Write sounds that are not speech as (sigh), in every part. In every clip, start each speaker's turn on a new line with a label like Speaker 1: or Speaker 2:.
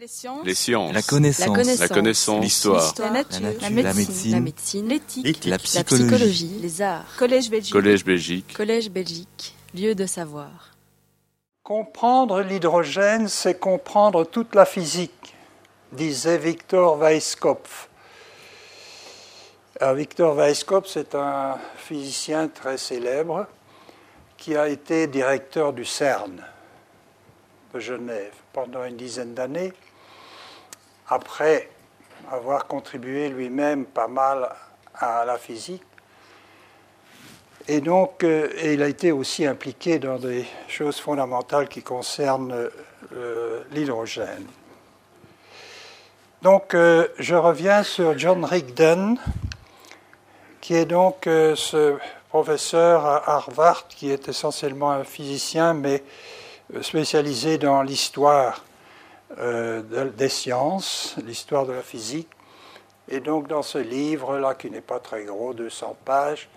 Speaker 1: Les sciences.
Speaker 2: Les sciences.
Speaker 3: La connaissance.
Speaker 2: La connaissance. L'histoire.
Speaker 1: La nature.
Speaker 3: La nature.
Speaker 1: La
Speaker 3: La
Speaker 1: médecine. L'éthique.
Speaker 3: La
Speaker 1: La
Speaker 3: psychologie.
Speaker 1: psychologie. Les arts. Collège Belgique.
Speaker 2: Collège Belgique.
Speaker 1: Collège Belgique. Lieu de savoir.
Speaker 4: Comprendre l'hydrogène, c'est comprendre toute la physique, disait Victor Weisskopf. Alors, Victor Weisskopf, c'est un physicien très célèbre qui a été directeur du CERN de Genève pendant une dizaine d'années, après avoir contribué lui-même pas mal à la physique. Et donc, euh, il a été aussi impliqué dans des choses fondamentales qui concernent euh, l'hydrogène. Donc, euh, je reviens sur John Rigdon, qui est donc ce professeur à Harvard, qui est essentiellement un physicien, mais spécialisé dans l'histoire euh, de- des sciences, l'histoire de la physique. Et donc, dans ce livre-là, qui n'est pas très gros, 200 pages,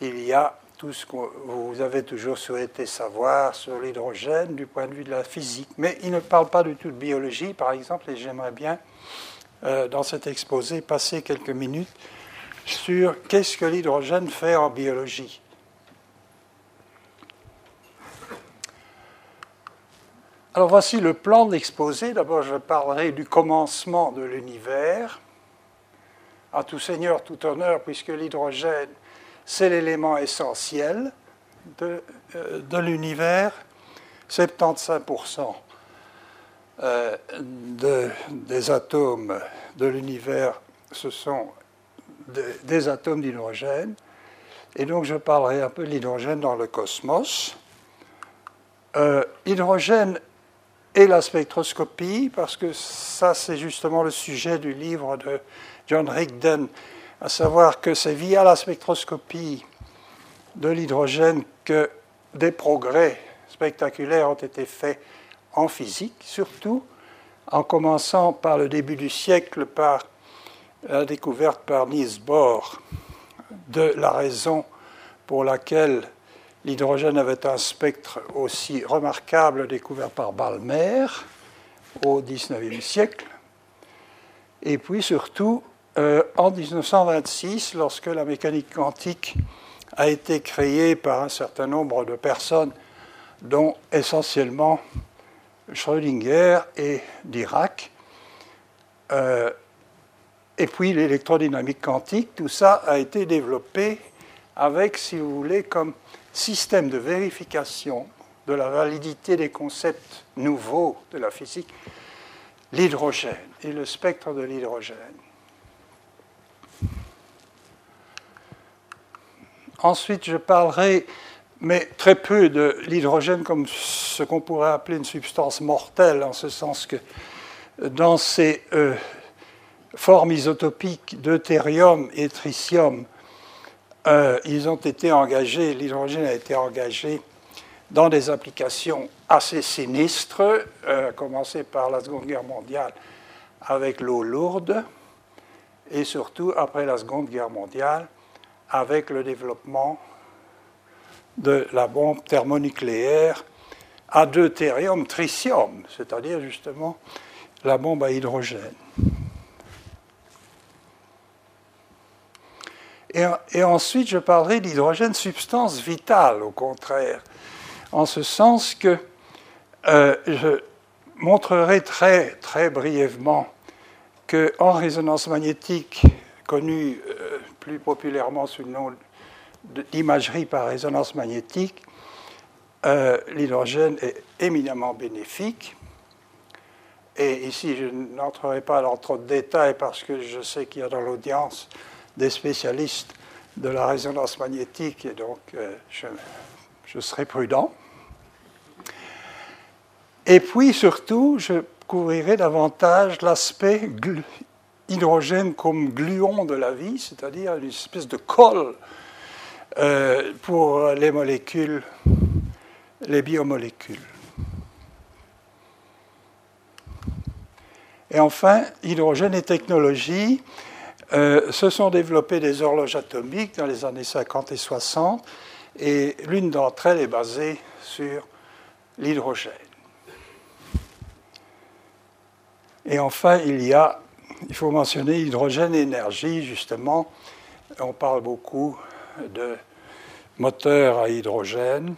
Speaker 4: il y a tout ce que vous avez toujours souhaité savoir sur l'hydrogène du point de vue de la physique. Mais il ne parle pas du tout de biologie, par exemple, et j'aimerais bien, euh, dans cet exposé, passer quelques minutes sur qu'est-ce que l'hydrogène fait en biologie. Alors voici le plan de l'exposé. D'abord, je parlerai du commencement de l'univers. À tout seigneur, tout honneur, puisque l'hydrogène c'est l'élément essentiel de, euh, l'univers. 75% euh, de- des atomes de l'univers, ce sont des, atomes d'hydrogène. Et donc je parlerai un peu de l'hydrogène dans le cosmos. Euh, L'hydrogène et la spectroscopie, parce que ça c'est justement le sujet du livre de John Rigdon, à savoir que c'est via la spectroscopie de l'hydrogène que des progrès spectaculaires ont été faits en physique, surtout en commençant par le début du siècle par la découverte par Niels Bohr de la raison pour laquelle l'hydrogène avait un spectre aussi remarquable découvert par Balmer au XIXe siècle. Et puis surtout, euh, en 1926, lorsque la mécanique quantique a été créée par un certain nombre de personnes, dont essentiellement Schrödinger et Dirac, euh, et puis l'électrodynamique quantique, tout ça a été développé avec, si vous voulez, comme système de vérification de la validité des concepts nouveaux de la physique, l'hydrogène et le spectre de l'hydrogène. Ensuite, je parlerai, mais très peu, de l'hydrogène comme ce qu'on pourrait appeler une substance mortelle, en ce sens que dans ces euh, formes isotopiques deutérium et tritium, euh, ils ont été engagés, l'hydrogène a été engagé dans des applications assez sinistres, euh, à commencer par la Seconde Guerre mondiale avec l'eau lourde, et surtout après la Seconde Guerre mondiale avec le développement de la bombe thermonucléaire à deutérium tritium, c'est-à-dire justement la bombe à hydrogène. Et, ensuite, je parlerai d'hydrogène substance vitale, au contraire, en ce sens que euh, je montrerai très, très brièvement qu'en résonance magnétique, connue euh, plus populairement sous le nom d'imagerie par résonance magnétique, euh, l'hydrogène est éminemment bénéfique. Et ici, je n'entrerai pas dans trop de détails parce que je sais qu'il y a dans l'audience des spécialistes de la résonance magnétique et donc euh, je, serai prudent. Et puis surtout, je couvrirai davantage l'aspect hydrogène comme gluon de la vie, c'est-à-dire une espèce de colle euh, pour les molécules, les biomolécules. Et enfin, hydrogène et technologie. Euh, se sont développées des horloges atomiques dans les années 50 et 60, et l'une d'entre elles est basée sur l'hydrogène. Et enfin, il y a, il faut mentionner hydrogène énergie, justement. On parle beaucoup de moteurs à hydrogène.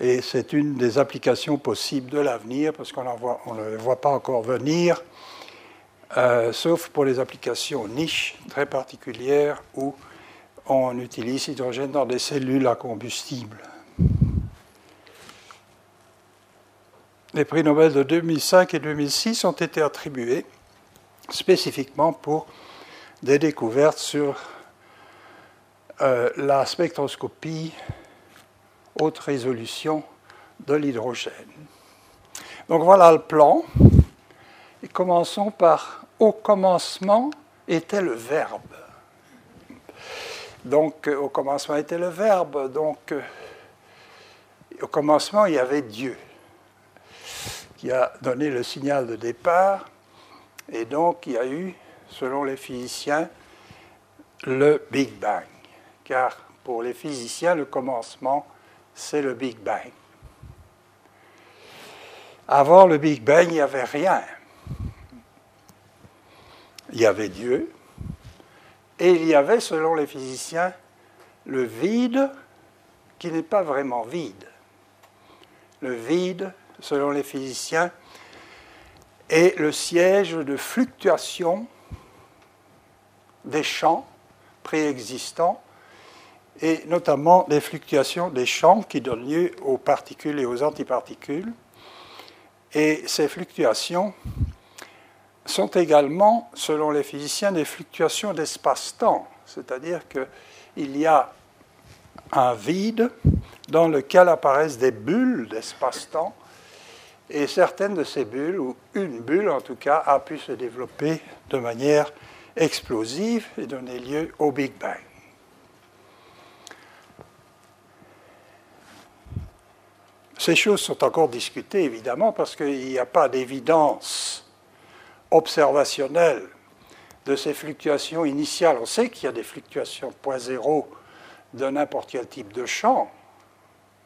Speaker 4: Et c'est une des applications possibles de l'avenir, parce qu'on ne le voit pas encore venir, euh, sauf pour les applications niches très particulières où on utilise l'hydrogène dans des cellules à combustible. Les prix Nobel de 2005 et 2006 ont été attribués spécifiquement pour des découvertes sur euh, la spectroscopie haute résolution de l'hydrogène. Donc voilà le plan. Et commençons par au commencement était le verbe. Donc euh, au commencement était le verbe. Donc euh, au commencement il y avait Dieu qui a donné le signal de départ. Et donc, il y a eu, selon les physiciens, le Big Bang. Car pour les physiciens, le commencement, c'est le Big Bang. Avant le Big Bang, il n'y avait rien. Il y avait Dieu. Et il y avait, selon les physiciens, le vide qui n'est pas vraiment vide. Le vide selon les physiciens, est le siège de fluctuation des champs préexistants et notamment des fluctuations des champs qui donnent lieu aux particules et aux antiparticules. Et ces fluctuations sont également, selon les physiciens, des fluctuations d'espace-temps, c'est-à-dire qu'il y a un vide dans lequel apparaissent des bulles d'espace-temps et certaines de ces bulles, ou une bulle en tout cas, a pu se développer de manière explosive et donner lieu au Big Bang. Ces choses sont encore discutées, évidemment, parce qu'il n'y a pas d'évidence observationnelle de ces fluctuations initiales. On sait qu'il y a des fluctuations point zéro de n'importe quel type de champ,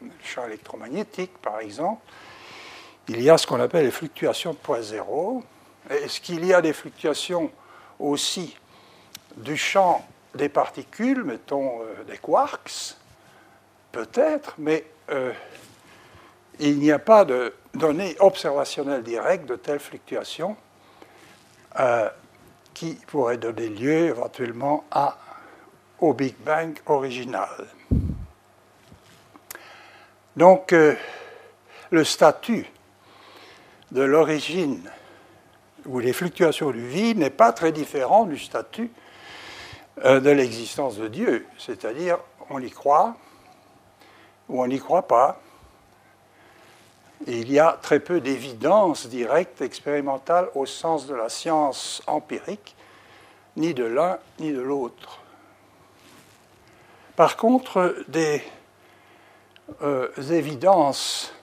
Speaker 4: le champ électromagnétique par exemple, il y a ce qu'on appelle les fluctuations de point zéro. Est-ce qu'il y a des fluctuations aussi du champ des particules, mettons euh, des quarks? Peut-être, mais euh, il n'y a pas de données observationnelles directes de telles fluctuations euh, qui pourraient donner lieu éventuellement à, au Big Bang original. Donc, le statut de l'origine ou les fluctuations du vide n'est pas très différent du statut euh, de l'existence de Dieu. C'est-à-dire, on y croit ou on n'y croit pas. Il y a très peu d'évidence directe, expérimentale, au sens de la science empirique, ni de l'un ni de l'autre. Par contre, des euh, évidences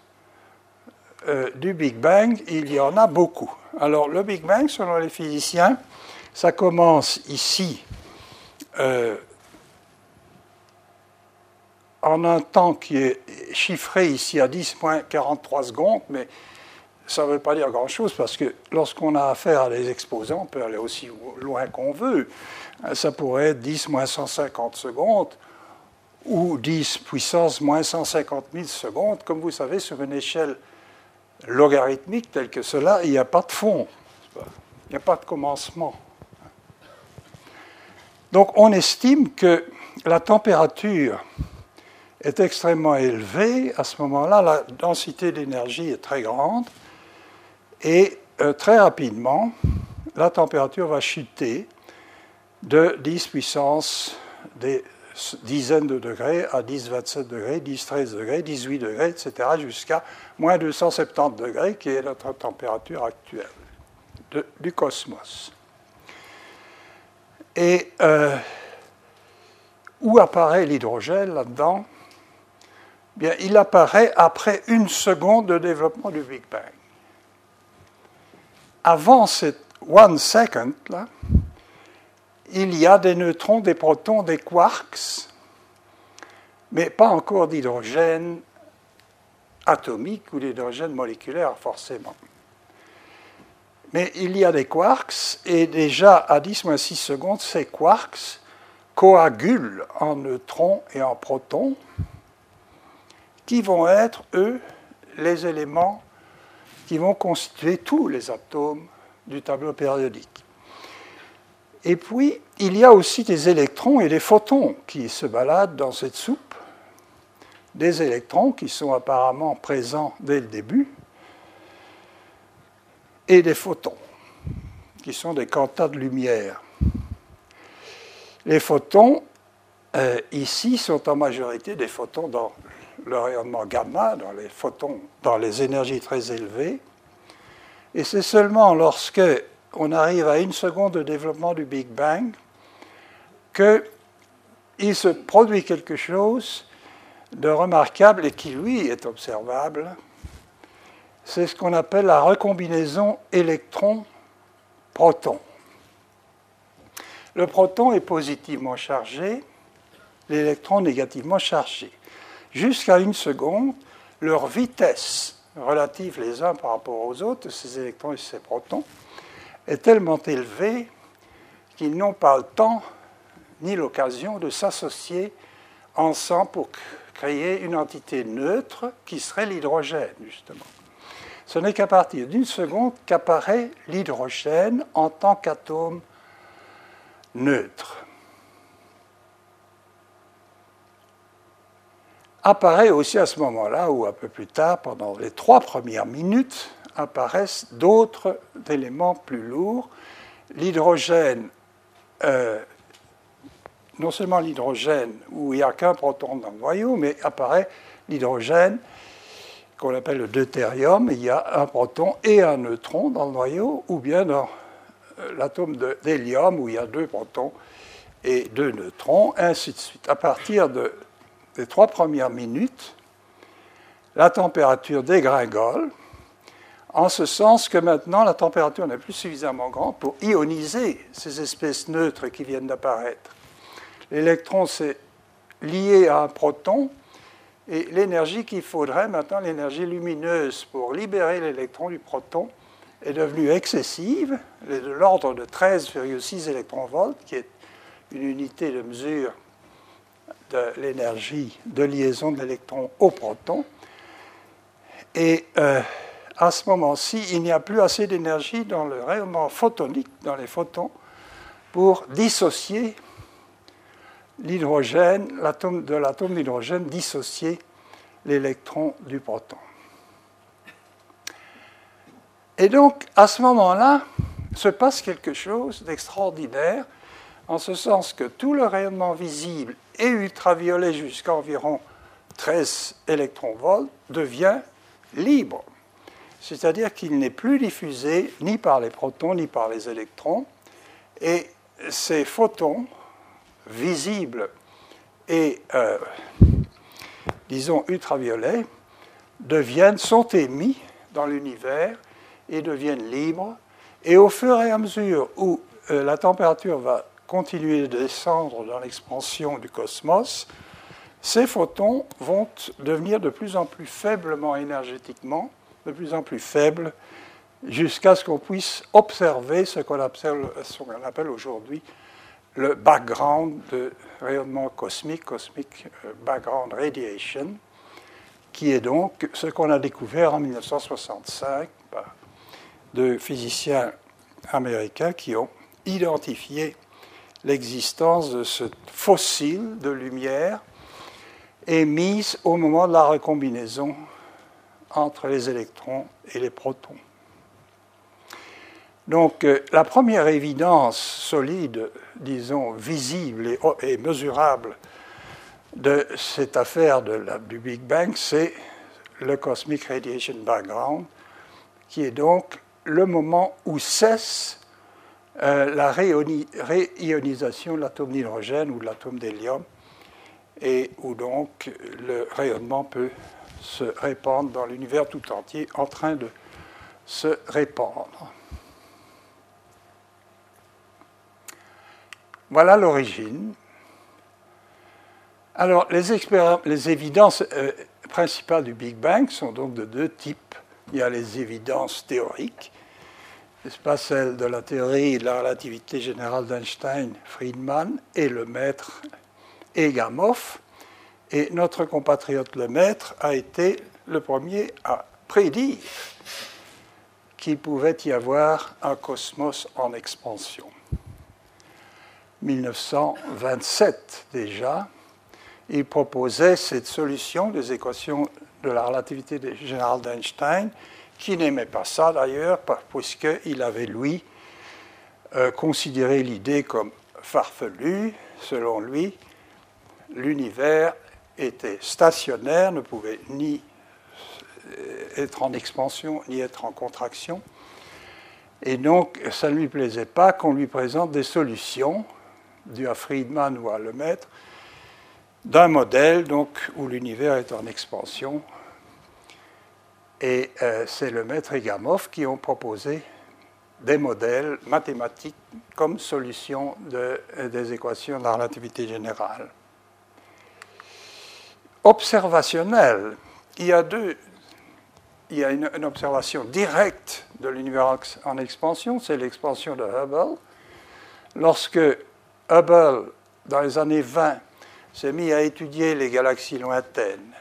Speaker 4: euh, du Big Bang, il y en a beaucoup. Alors le Big Bang, selon les physiciens, ça commence ici euh, en un temps qui est chiffré ici à 10.43 secondes, mais ça ne veut pas dire grand-chose parce que lorsqu'on a affaire à des exposants, on peut aller aussi loin qu'on veut. Ça pourrait être 10 150 secondes ou 10 puissance moins 150 000 secondes, comme vous savez, sur une échelle logarithmique tel que cela, il n'y a pas de fond, il n'y a pas de commencement. Donc on estime que la température est extrêmement élevée, à ce moment-là, la densité d'énergie est très grande, et euh, très rapidement, la température va chuter de 10 puissance des dizaines de degrés à 10, 27 degrés, 10, 13 degrés, 18 degrés, etc., jusqu'à moins 270 degrés, qui est notre température actuelle du cosmos. Et euh, où apparaît l'hydrogène là-dedans? Il apparaît après une seconde de développement du Big Bang. Avant cette one second, là, il y a des neutrons, des protons, des quarks, mais pas encore d'hydrogène atomique ou d'hydrogène moléculaire forcément. Mais il y a des quarks, et déjà à 10-6 secondes, ces quarks coagulent en neutrons et en protons, qui vont être, eux, les éléments qui vont constituer tous les atomes du tableau périodique. Et puis, il y a aussi des électrons et des photons qui se baladent dans cette soupe, des électrons qui sont apparemment présents dès le début, et des photons, qui sont des quantas de lumière. Les photons, euh, ici, sont en majorité des photons dans le rayonnement gamma, dans les photons, dans les énergies très élevées. Et c'est seulement lorsque on arrive à une seconde de développement du Big Bang qu'il se produit quelque chose de remarquable et qui, lui, est observable. C'est ce qu'on appelle la recombinaison électron-proton. Le proton est positivement chargé, l'électron négativement chargé. Jusqu'à une seconde, leur vitesse relative les uns par rapport aux autres, ces électrons et ces protons, est tellement élevée qu'ils n'ont pas le temps ni l'occasion de s'associer ensemble pour créer une entité neutre qui serait l'hydrogène, justement. Ce n'est qu'à partir d'une seconde qu'apparaît l'hydrogène en tant qu'atome neutre. Apparaît aussi à ce moment-là, ou un peu plus tard, pendant les trois premières minutes, apparaissent d'autres éléments plus lourds. L'hydrogène, euh, non seulement l'hydrogène où il n'y a qu'un proton dans le noyau, mais apparaît l'hydrogène qu'on appelle le deutérium, il y a un proton et un neutron dans le noyau, ou bien dans euh, l'atome d'hélium où il y a deux protons et deux neutrons, ainsi de suite. Des trois premières minutes, la température dégringole, en ce sens que maintenant la température n'est plus suffisamment grande pour ioniser ces espèces neutres qui viennent d'apparaître. L'électron s'est lié à un proton, et l'énergie qu'il faudrait maintenant, l'énergie lumineuse pour libérer l'électron du proton, est devenue excessive, de l'ordre de 13,6 électronvolts, qui est une unité de mesure l'énergie de liaison de l'électron au proton. Et euh, à ce moment-ci, il n'y a plus assez d'énergie dans le rayonnement photonique, dans les photons, pour dissocier l'hydrogène, de l'atome d'hydrogène, dissocier l'électron du proton. Et donc, à ce moment-là, se passe quelque chose d'extraordinaire, en ce sens que tout le rayonnement visible et ultraviolet jusqu'à environ 13 électronvolts devient libre. C'est-à-dire qu'il n'est plus diffusé ni par les protons ni par les électrons, et ces photons visibles et, euh, disons, ultraviolets deviennent, sont émis dans l'univers et deviennent libres. Et au fur et à mesure où euh, la température va continuer de descendre dans l'expansion du cosmos, ces photons vont devenir de plus en plus faiblement énergétiquement, de plus en plus faibles, jusqu'à ce qu'on puisse observer ce qu'on appelle, aujourd'hui le background de rayonnement cosmique, cosmic euh, background radiation, qui est donc ce qu'on a découvert en 1965 de physiciens américains qui ont identifié l'existence de ce fossile de lumière émise au moment de la recombinaison entre les électrons et les protons. Donc euh, la première évidence solide, disons, visible et, mesurable de cette affaire du Big Bang, c'est le Cosmic Radiation Background, qui est donc le moment où cesse euh, la réionisation de l'atome d'hydrogène ou de l'atome d'hélium, et où donc le rayonnement peut se répandre dans l'univers tout entier en train de se répandre. Voilà l'origine. Alors, les, les évidences euh, principales du Big Bang sont donc de deux types. Il y a les évidences théoriques, n'est-ce pas celle de la théorie de la relativité générale d'Einstein, Friedman, et le maître Egamoff? Et notre compatriote le maître a été le premier à prédire qu'il pouvait y avoir un cosmos en expansion. 1927 déjà, il proposait cette solution des équations de la relativité générale d'Einstein, qui n'aimait pas ça d'ailleurs, puisqu'il avait, lui, euh, considéré l'idée comme farfelue. Selon lui, l'univers était stationnaire, ne pouvait ni euh, être en expansion ni être en contraction. Et donc, ça ne lui plaisait pas qu'on lui présente des solutions, dues à Friedman ou à Lemaître, d'un modèle donc, où l'univers est en expansion. Et euh, c'est le maître et qui ont proposé des modèles mathématiques comme solution de, des équations de la relativité générale. Observationnel, il y a deux. Il y a une observation directe de l'univers en expansion, c'est l'expansion de Hubble. Lorsque Hubble, dans les années 20, s'est mis à étudier les galaxies lointaines,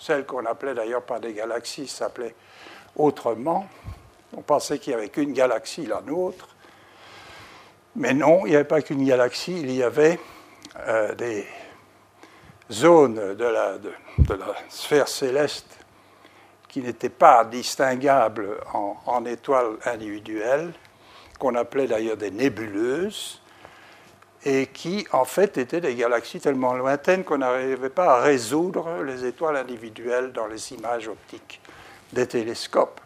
Speaker 4: celles qu'on appelait d'ailleurs pas des galaxies, s'appelaient autrement. On pensait qu'il n'y avait qu'une galaxie, la nôtre. Mais non, il n'y avait pas qu'une galaxie, il y avait euh, des zones de la, de, la, sphère céleste qui n'étaient pas distinguables en, en étoiles individuelles, qu'on appelait d'ailleurs des nébuleuses, et qui en fait étaient des galaxies tellement lointaines qu'on n'arrivait pas à résoudre les étoiles individuelles dans les images optiques des télescopes.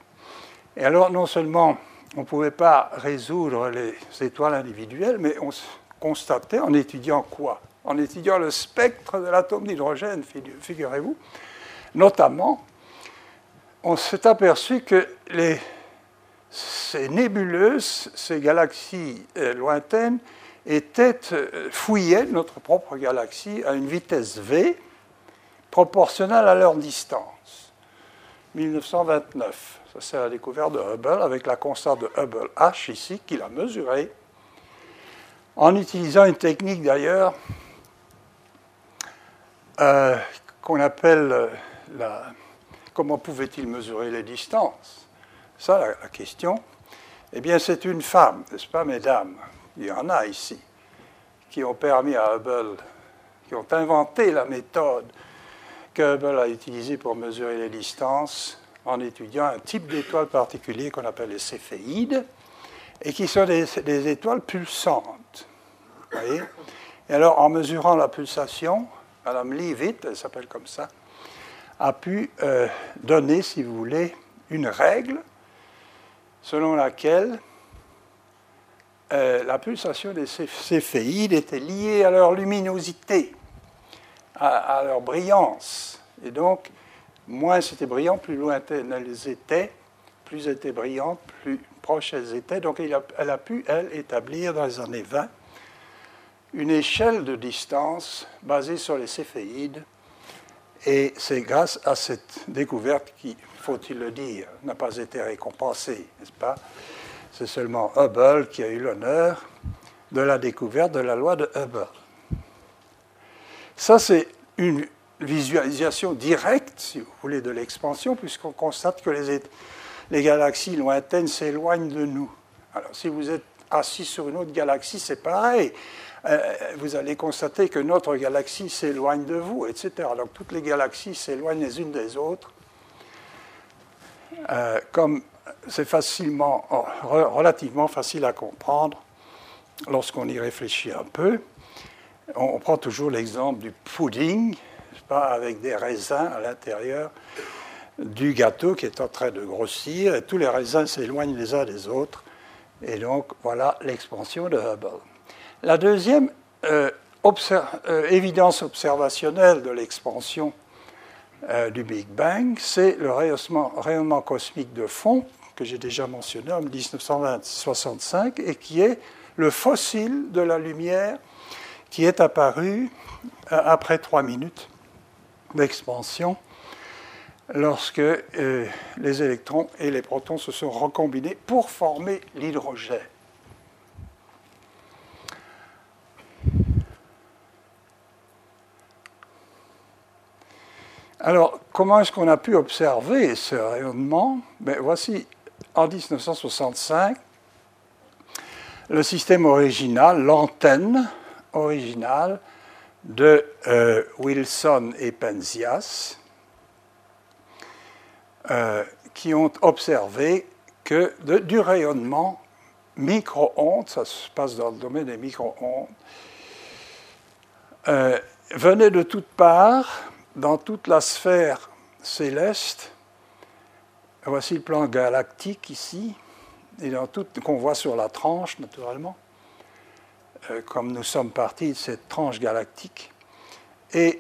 Speaker 4: Et alors non seulement on ne pouvait pas résoudre les étoiles individuelles, mais on constatait en étudiant quoi? En étudiant le spectre de l'atome d'hydrogène, figurez-vous. Notamment, on s'est aperçu que ces nébuleuses, ces galaxies euh, lointaines, était, euh, fouillait notre propre galaxie à une vitesse v proportionnelle à leur distance. 1929, ça c'est la découverte de Hubble avec la constante de Hubble H ici qu'il a mesurée en utilisant une technique d'ailleurs euh, qu'on appelle euh, la... Comment pouvait-il mesurer les distances? Ça, la, la question. Eh bien, c'est une femme, n'est-ce pas, mesdames? Il y en a ici, qui ont permis à Hubble, qui ont inventé la méthode que Hubble a utilisée pour mesurer les distances en étudiant un type d'étoile particulier qu'on appelle les céphéides, et qui sont des, étoiles pulsantes. Voyez? Et alors, en mesurant la pulsation, Madame Leavitt, elle s'appelle comme ça, a pu euh, donner, si vous voulez, une règle selon laquelle euh, la pulsation des céphéides était liée à leur luminosité, à, leur brillance. Et donc, moins c'était brillant, plus lointaines elles étaient, plus elles étaient brillantes, plus proches elles étaient. Donc, elle a, elle a pu, elle, établir dans les années 20 une échelle de distance basée sur les céphéides. Et c'est grâce à cette découverte qui, faut-il le dire, n'a pas été récompensée, n'est-ce pas? C'est seulement Hubble qui a eu l'honneur de la découverte de la loi de Hubble. Ça, c'est une visualisation directe, si vous voulez, de l'expansion, puisqu'on constate que les, galaxies lointaines s'éloignent de nous. Alors, si vous êtes assis sur une autre galaxie, c'est pareil. Euh, vous allez constater que notre galaxie s'éloigne de vous, etc. Donc, toutes les galaxies s'éloignent les unes des autres. Euh, comme c'est facilement, oh, relativement facile à comprendre lorsqu'on y réfléchit un peu. On, prend toujours l'exemple du pudding, pas, avec des raisins à l'intérieur du gâteau qui est en train de grossir, et tous les raisins s'éloignent les uns des autres. Et donc, voilà l'expansion de Hubble. La deuxième euh, euh, évidence observationnelle de l'expansion euh, du Big Bang, c'est le rayonnement, cosmique de fond que j'ai déjà mentionné en 1965 et qui est le fossile de la lumière qui est apparu euh, après trois minutes d'expansion lorsque euh, les électrons et les protons se sont recombinés pour former l'hydrogène. Alors, comment est-ce qu'on a pu observer ce rayonnement? Ben, Voici, en 1965, le système original, l'antenne originale de euh, Wilson et Penzias, euh, qui ont observé que du rayonnement micro-ondes, ça se passe dans le domaine des micro-ondes, euh, venait de toutes parts, dans toute la sphère céleste. Voici le plan galactique ici, et dans tout qu'on voit sur la tranche, naturellement, euh, comme nous sommes partis de cette tranche galactique. Et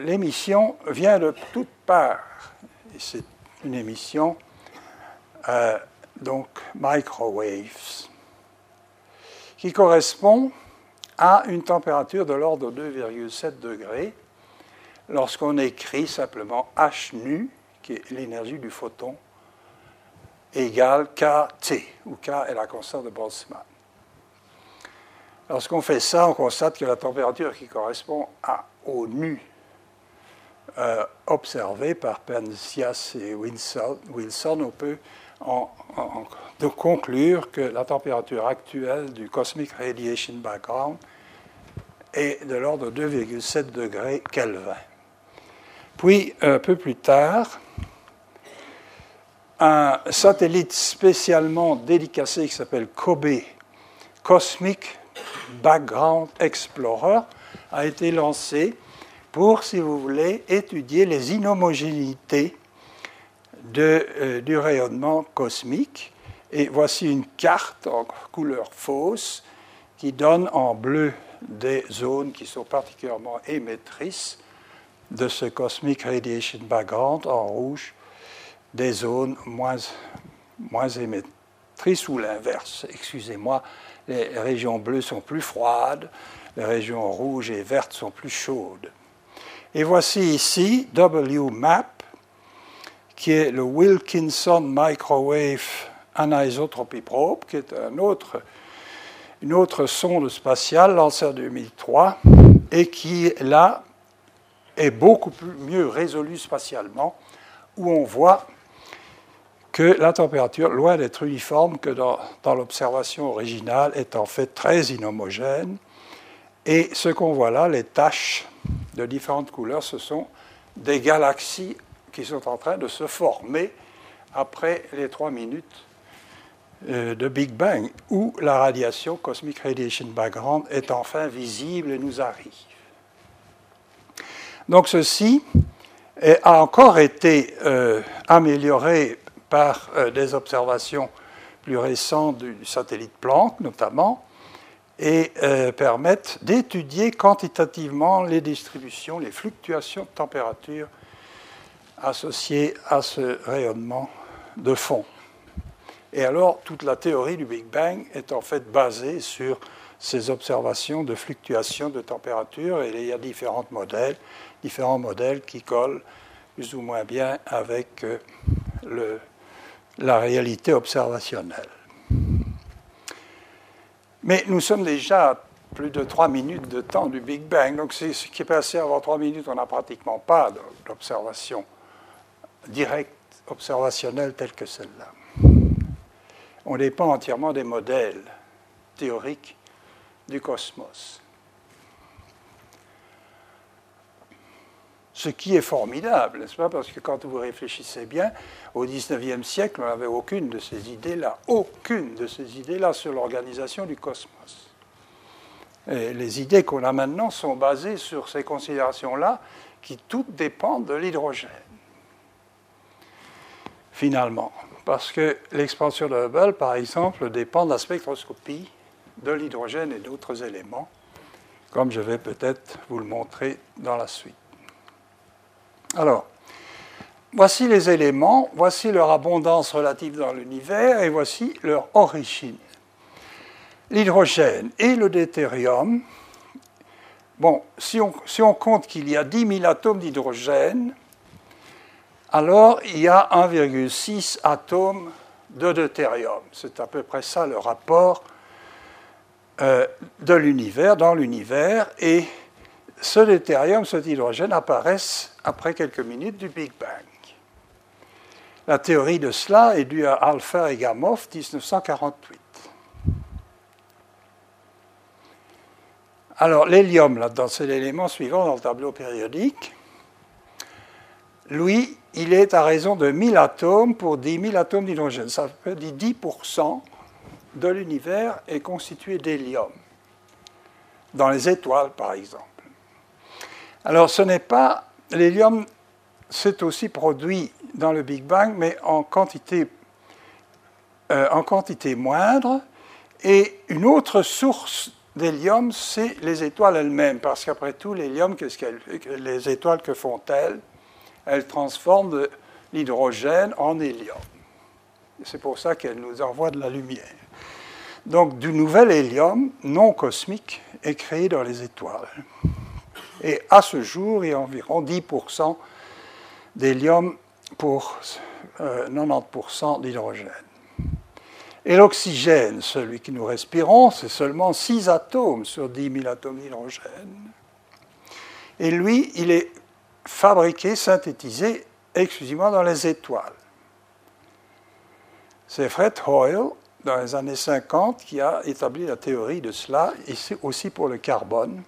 Speaker 4: l'émission vient de toutes parts. C'est une émission, euh, donc microwaves, qui correspond à une température de l'ordre de 2,7 degrés lorsqu'on écrit simplement H nu, qui est l'énergie du photon, égale KT, où K est la constante de Boltzmann. Lorsqu'on fait ça, on constate que la température qui correspond à, au nu euh, observé par Penzias et Wilson, on peut en, conclure que la température actuelle du Cosmic Radiation Background est de l'ordre de 2,7 degrés Kelvin. Puis, un peu plus tard, un satellite spécialement dédicacé qui s'appelle COBE, Cosmic Background Explorer, a été lancé pour, si vous voulez, étudier les inhomogénéités euh, du rayonnement cosmique. Et voici une carte en couleur fausse qui donne en bleu des zones qui sont particulièrement émettrices de ce Cosmic Radiation Background, en rouge des zones moins, moins émettrices ou l'inverse. Excusez-moi, les régions bleues sont plus froides, les régions rouges et vertes sont plus chaudes. Et voici ici WMAP, qui est le Wilkinson Microwave Anisotropy Probe, qui est un autre, une autre sonde spatiale lancée en 2003 et qui, là, est beaucoup plus, mieux résolue spatialement, où on voit que la température, loin d'être uniforme que dans, dans l'observation originale, est en fait très inhomogène. Et ce qu'on voit là, les taches de différentes couleurs, ce sont des galaxies qui sont en train de se former après les trois minutes euh, de Big Bang, où la radiation Cosmic Radiation Background est enfin visible et nous arrive. Donc ceci a encore été euh, amélioré par euh, des observations plus récentes du satellite Planck notamment, et euh, permettent d'étudier quantitativement les distributions, les fluctuations de température associées à ce rayonnement de fond. Et alors, toute la théorie du Big Bang est en fait basée sur ces observations de fluctuations de température, et il y a différents modèles, différents modèles qui collent plus ou moins bien avec euh, le, la réalité observationnelle. Mais nous sommes déjà à plus de trois minutes de temps du Big Bang. Donc, ce qui est passé avant trois minutes, on n'a pratiquement pas d'observation directe, observationnelle telle que celle-là. On dépend entièrement des modèles théoriques du cosmos. Ce qui est formidable, n'est-ce pas Parce que quand vous réfléchissez bien, au XIXe siècle, on n'avait aucune de ces idées-là, aucune de ces idées-là sur l'organisation du cosmos. Et les idées qu'on a maintenant sont basées sur ces considérations-là, qui toutes dépendent de l'hydrogène, finalement. Parce que l'expansion de Hubble, par exemple, dépend de la spectroscopie de l'hydrogène et d'autres éléments, comme je vais peut-être vous le montrer dans la suite. Alors, voici les éléments, voici leur abondance relative dans l'univers et voici leur origine. L'hydrogène et le deutérium, bon, si on, compte qu'il y a 10 000 atomes d'hydrogène, alors il y a 1,6 atomes de deutérium. C'est à peu près ça le rapport euh, de l'univers, dans l'univers, et ce deutérium, cet hydrogène apparaissent après quelques minutes du Big Bang. La théorie de cela est due à Alpha et Gamow, 1948. Alors, l'hélium, là-dedans, c'est l'élément suivant dans le tableau périodique. Lui, il est à raison de 1000 atomes pour 10 000 atomes d'hydrogène. Ça veut dire 10% de l'univers est constitué d'hélium, dans les étoiles, par exemple. Alors, ce n'est pas. L'hélium, c'est aussi produit dans le Big Bang, mais en quantité, euh, en quantité moindre. Et une autre source d'hélium, c'est les étoiles elles-mêmes, parce qu'après tout, l'hélium, qu'est-ce qu'elles, les étoiles, que font-elles? Elles transforment l'hydrogène en hélium. C'est pour ça qu'elles nous envoient de la lumière. Donc, du nouvel hélium non cosmique est créé dans les étoiles. Et à ce jour, il y a environ 10% d'hélium pour 90% euh, d'hydrogène. Et l'oxygène, celui que nous respirons, c'est seulement 6 atomes sur 10 000 atomes d'hydrogène. Et lui, il est fabriqué, synthétisé exclusivement dans les étoiles. C'est Fred Hoyle, dans les années 50, qui a établi la théorie de cela, et aussi pour le carbone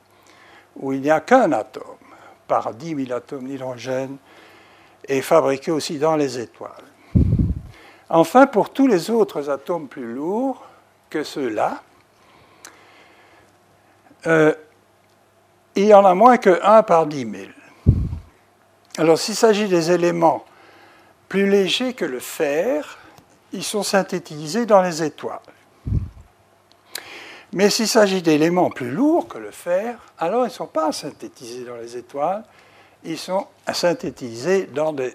Speaker 4: où il n'y a qu'un atome par 10 000 atomes d'hydrogène est fabriqué aussi dans les étoiles. Enfin, pour tous les autres atomes plus lourds que ceux-là, euh, il y en a moins que 1 par 10 000. Alors s'il s'agit des éléments plus légers que le fer, ils sont synthétisés dans les étoiles. Mais s'il s'agit d'éléments plus lourds que le fer, alors ils ne sont pas synthétisés dans les étoiles, ils sont synthétisés dans des,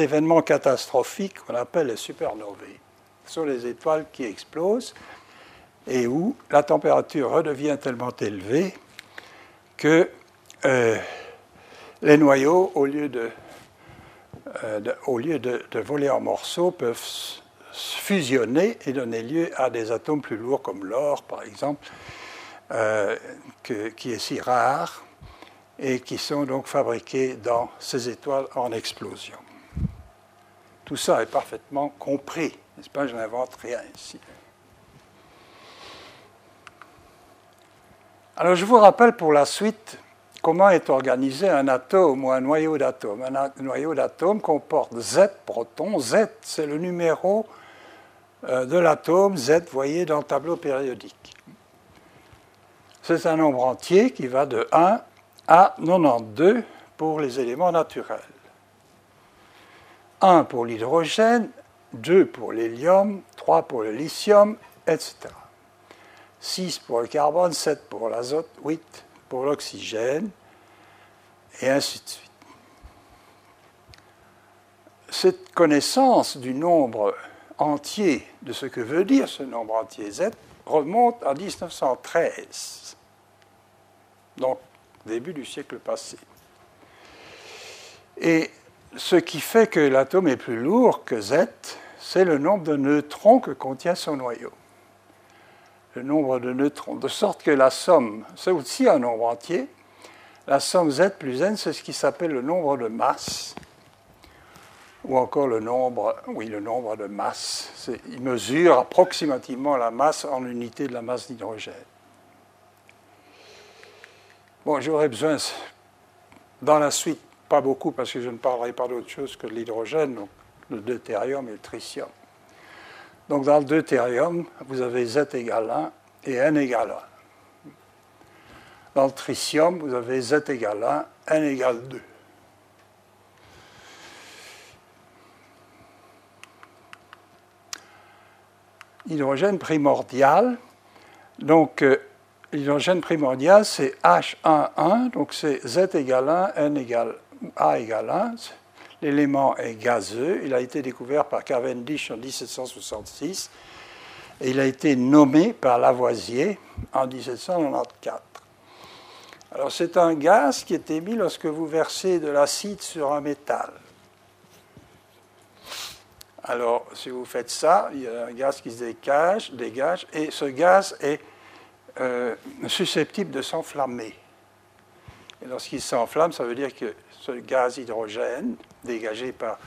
Speaker 4: événements catastrophiques qu'on appelle les supernovae. Ce sont les étoiles qui explosent et où la température redevient tellement élevée que euh, les noyaux, au lieu de, euh, au lieu de voler en morceaux, peuvent fusionner et donner lieu à des atomes plus lourds comme l'or, par exemple, euh, qui est si rare et qui sont donc fabriqués dans ces étoiles en explosion. Tout ça est parfaitement compris, n'est-ce pas? Je n'invente rien ici. Alors je vous rappelle pour la suite comment est organisé un atome ou un noyau d'atome? Un noyau d'atome comporte Z protons. Z, c'est le numéro euh, de l'atome Z, voyez, dans le tableau périodique. C'est un nombre entier qui va de 1 à 92 pour les éléments naturels. 1 pour l'hydrogène, 2 pour l'hélium, 3 pour le lithium, etc. 6 pour le carbone, 7 pour l'azote, 8 pour l'oxygène, et ainsi de suite. Cette connaissance du nombre entier de ce que veut dire ce nombre entier z remonte à 1913, donc début du siècle passé. Et ce qui fait que l'atome est plus lourd que z, c'est le nombre de neutrons que contient son noyau. Le nombre de neutrons, de sorte que la somme, c'est aussi un nombre entier, la somme z plus n, c'est ce qui s'appelle le nombre de masse ou encore le nombre, oui, le nombre de masses. Il mesure approximativement la masse en unité de la masse d'hydrogène. Bon, j'aurais besoin, dans la suite, pas beaucoup, parce que je ne parlerai pas d'autre chose que de l'hydrogène, donc le deutérium et le tritium. Donc dans le deutérium, vous avez Z égale 1 et N égale 1. Dans le tritium, vous avez Z égale 1, N égale 2. hydrogène primordial. Donc, euh, l'hydrogène primordial, c'est H11, donc c'est Z égale 1, N égale A égale 1. L'élément est gazeux. Il a été découvert par Cavendish en 1766 et il a été nommé par Lavoisier en 1794. Alors, c'est un gaz qui est émis lorsque vous versez de l'acide sur un métal. Alors, si vous faites ça, il y a un gaz qui se dégage, dégage et ce gaz est euh, susceptible de s'enflammer. Et lorsqu'il s'enflamme, ça veut dire que ce gaz hydrogène, dégagé par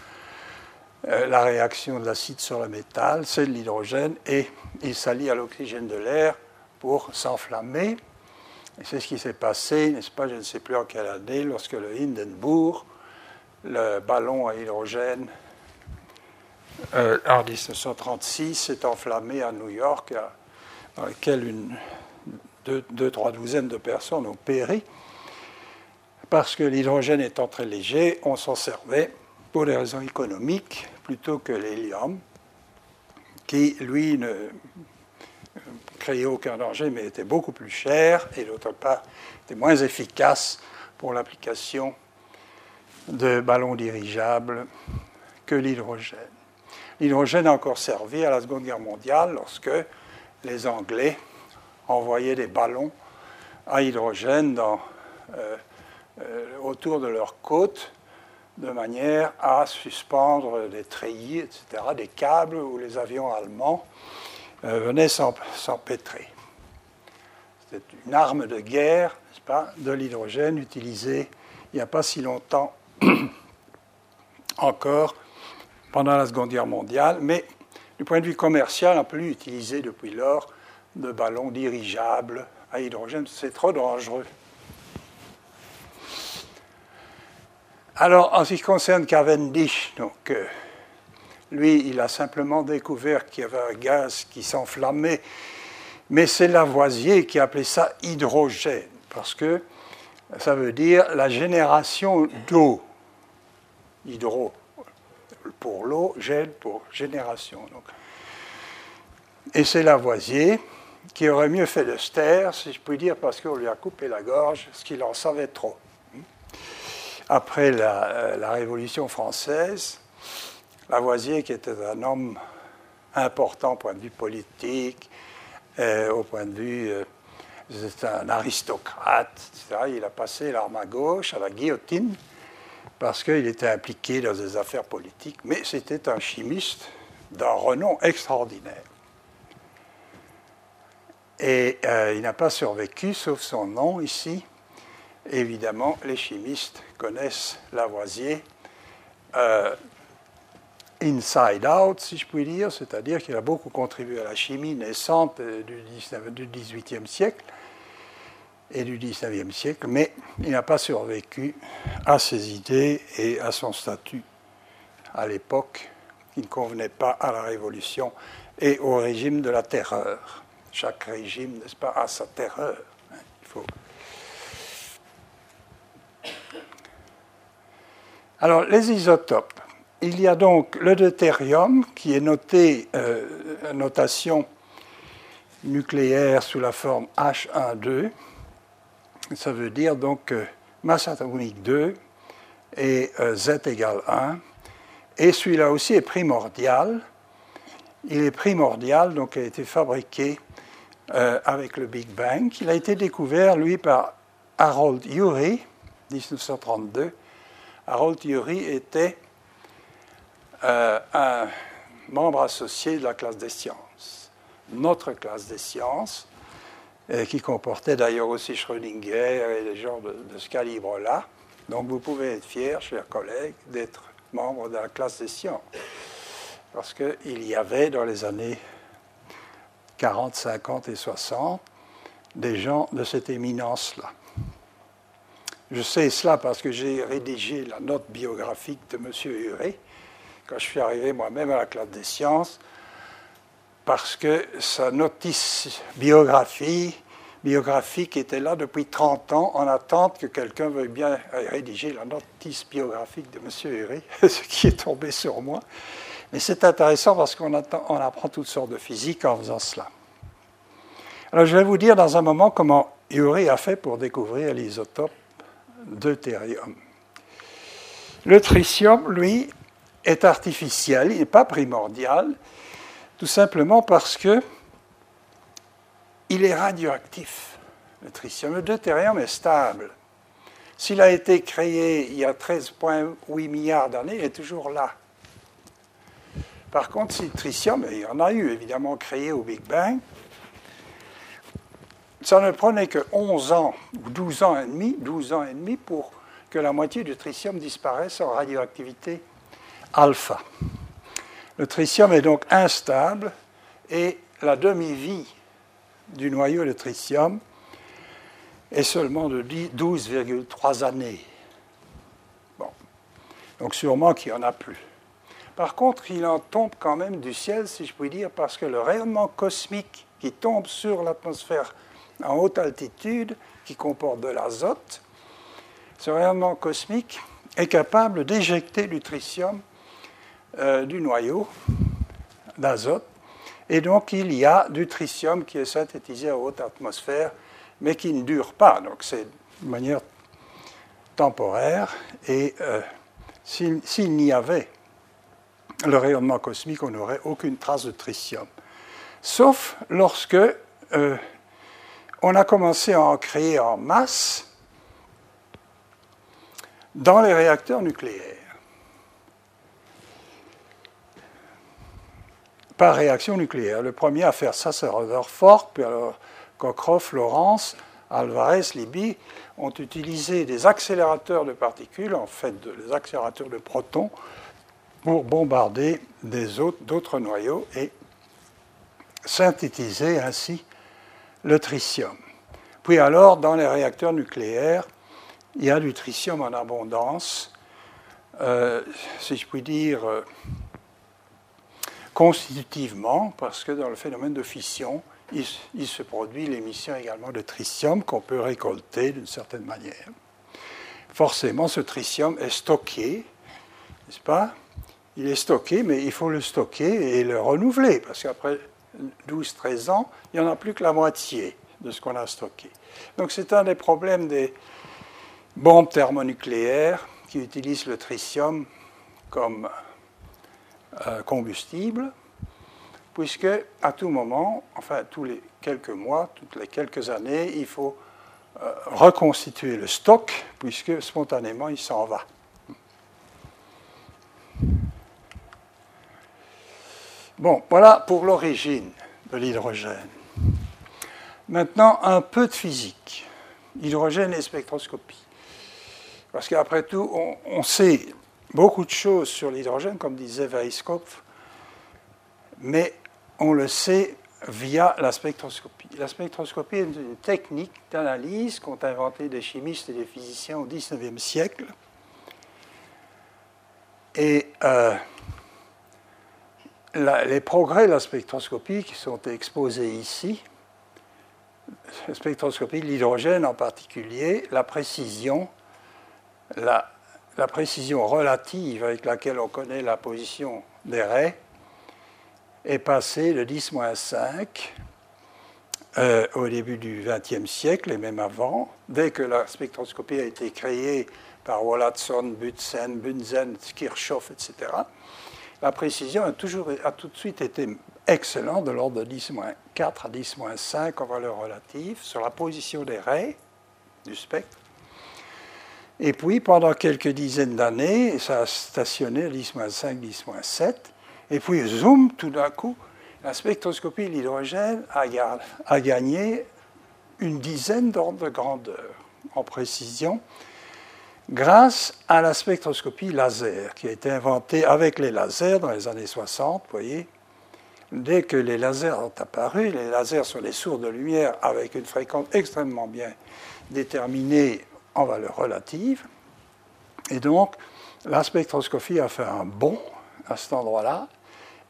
Speaker 4: euh, la réaction de l'acide sur le métal, c'est de l'hydrogène et il s'allie à l'oxygène de l'air pour s'enflammer. C'est ce qui s'est passé, n'est-ce pas, je ne sais plus en quelle année, lorsque le Hindenburg, le ballon à hydrogène, euh, en 1936, s'est enflammé à New York, dans lequel une, deux, trois douzaines de personnes ont péri. Parce que l'hydrogène étant très léger, on s'en servait pour des raisons économiques plutôt que l'hélium, qui, lui, ne créait aucun danger, mais était beaucoup plus cher et d'autre part était moins efficace pour l'application de ballons dirigeables que l'hydrogène. L'hydrogène a encore servi à la Seconde Guerre mondiale lorsque les Anglais envoyaient des ballons à hydrogène dans, euh, euh, autour de leurs côtes de manière à suspendre des treillis, etc., des câbles où les avions allemands euh, venaient s'empêtrer. C'est une arme de guerre, n'est-ce pas, de l'hydrogène utilisée il n'y a pas si longtemps (clears throat) encore pendant la Seconde Guerre mondiale, mais du point de vue commercial, on peut utiliser depuis lors de ballons dirigeables à hydrogène. C'est trop dangereux. Alors, en ce qui concerne Cavendish, donc, euh, lui, il a simplement découvert qu'il y avait un gaz qui s'enflammait, mais c'est Lavoisier qui appelait ça hydrogène, parce que ça veut dire la génération d'eau. Hydro pour l'eau, gène pour génération. Donc. Et c'est Lavoisier qui aurait mieux fait de se taire, si je puis dire, parce qu'on lui a coupé la gorge, ce qu'il en savait trop. Après la, euh, la Révolution française, Lavoisier, qui était un homme important au point de vue politique, euh, au point de vue, euh, c'était un aristocrate, etc. Il a passé l'arme à gauche à la guillotine parce qu'il était impliqué dans des affaires politiques, mais c'était un chimiste d'un renom extraordinaire. Et euh, il n'a pas survécu, sauf son nom ici. Évidemment, les chimistes connaissent Lavoisier euh, inside out, si je puis dire, c'est-à-dire qu'il a beaucoup contribué à la chimie naissante du, 19, du 18e siècle et du 19e siècle, mais il n'a pas survécu à ses idées et à son statut à l'époque qui ne convenait pas à la Révolution et au régime de la terreur. Chaque régime, n'est-ce pas, a sa terreur. Hein, il faut... Alors, les isotopes. Il y a donc le deutérium qui est noté, euh, notation nucléaire sous la forme H12. Ça veut dire donc euh, masse atomique 2 et euh, Z égale 1. Et celui-là aussi est primordial. Il est primordial, donc il a été fabriqué avec le Big Bang. Il a été découvert, lui, par Harold Urey, 1932. Harold Urey était euh, un membre associé de la classe des sciences, notre classe des sciences, qui comportait d'ailleurs aussi Schrödinger et des gens de, de ce calibre-là. Donc vous pouvez être fiers, chers collègues, d'être membre de la classe des sciences. Parce qu'il y avait dans les années 40, 50 et 60, des gens de cette éminence-là. Je sais cela parce que j'ai rédigé la note biographique de M. Huré quand je suis arrivé moi-même à la classe des sciences, parce que sa notice biographie, biographique était là depuis 30 ans en attente que quelqu'un veuille bien rédiger la notice biographique de M. Huré, (laughs) ce qui est tombé sur moi. Mais c'est intéressant parce qu'on apprend toutes sortes de physique en faisant cela. Alors je vais vous dire dans un moment comment Urey a fait pour découvrir l'isotope deutérium. Le tritium, lui, est artificiel, il n'est pas primordial, tout simplement parce que il est radioactif. Le tritium, le deutérium est stable. S'il a été créé il y a 13,8 milliards d'années, il est toujours là. Par contre, si le tritium, il y en a eu évidemment créé au Big Bang, ça ne prenait que 11 ans ou 12 ans et demi, 12 ans et demi pour que la moitié du tritium disparaisse en radioactivité alpha. Le tritium est donc instable et la demi-vie du noyau de tritium est seulement de 12,3 années. Bon. Donc sûrement qu'il n'y en a plus. Par contre, il en tombe quand même du ciel, si je puis dire, parce que le rayonnement cosmique qui tombe sur l'atmosphère en haute altitude, qui comporte de l'azote, ce rayonnement cosmique est capable d'éjecter du tritium euh, du noyau d'azote. Et donc, il y a du tritium qui est synthétisé à haute atmosphère, mais qui ne dure pas. Donc, c'est de manière temporaire. Et euh, s'il n'y avait le rayonnement cosmique, on n'aurait aucune trace de tritium. Sauf lorsque euh, on a commencé à en créer en masse dans les réacteurs nucléaires. Par réaction nucléaire. Le premier à faire ça, c'est Rutherford, puis alors Cockcroft, Lawrence, Alvarez, Libby ont utilisé des accélérateurs de particules, en fait des accélérateurs de protons, pour bombarder d'autres noyaux et synthétiser ainsi le tritium. Puis alors, dans les réacteurs nucléaires, il y a du tritium en abondance, euh, si je puis dire, euh, constitutivement, parce que dans le phénomène de fission, il, il se produit l'émission également de tritium qu'on peut récolter d'une certaine manière. Forcément, ce tritium est stocké, n'est-ce pas? Il est stocké, mais il faut le stocker et le renouveler, parce qu'après 12-13 ans, il n'y en a plus que la moitié de ce qu'on a stocké. Donc c'est un des problèmes des bombes thermonucléaires qui utilisent le tritium comme euh, combustible, puisque à tout moment, enfin tous les quelques mois, toutes les quelques années, il faut euh, reconstituer le stock, puisque spontanément il s'en va. Bon, voilà pour l'origine de l'hydrogène. Maintenant, un peu de physique. Hydrogène et spectroscopie. Parce qu'après tout, on, sait beaucoup de choses sur l'hydrogène, comme disait Weisskopf, mais on le sait via la spectroscopie. La spectroscopie est une technique d'analyse qu'ont inventé des chimistes et des physiciens au XIXe siècle. Et euh, les progrès de la spectroscopie qui sont exposés ici, la spectroscopie de l'hydrogène en particulier, la précision, la, précision relative avec laquelle on connaît la position des raies est passée de 10-5 euh, au début du XXe siècle et même avant, dès que la spectroscopie a été créée par Wollaston, Bunsen, Bunsen, Kirchhoff, etc la précision a, toujours, a tout de suite été excellente, de l'ordre de 10-4 à 10-5 en valeur relative, sur la position des raies du spectre. Et puis, pendant quelques dizaines d'années, ça a stationné à 10-5, 10-7. Et puis, zoom, tout d'un coup, la spectroscopie de l'hydrogène a, a gagné une dizaine d'ordres de grandeur en précision grâce à la spectroscopie laser qui a été inventée avec les lasers dans les années 60, vous voyez. Dès que les lasers ont apparu, les lasers sont des sources de lumière avec une fréquence extrêmement bien déterminée en valeur relative. Et donc, la spectroscopie a fait un bond à cet endroit-là.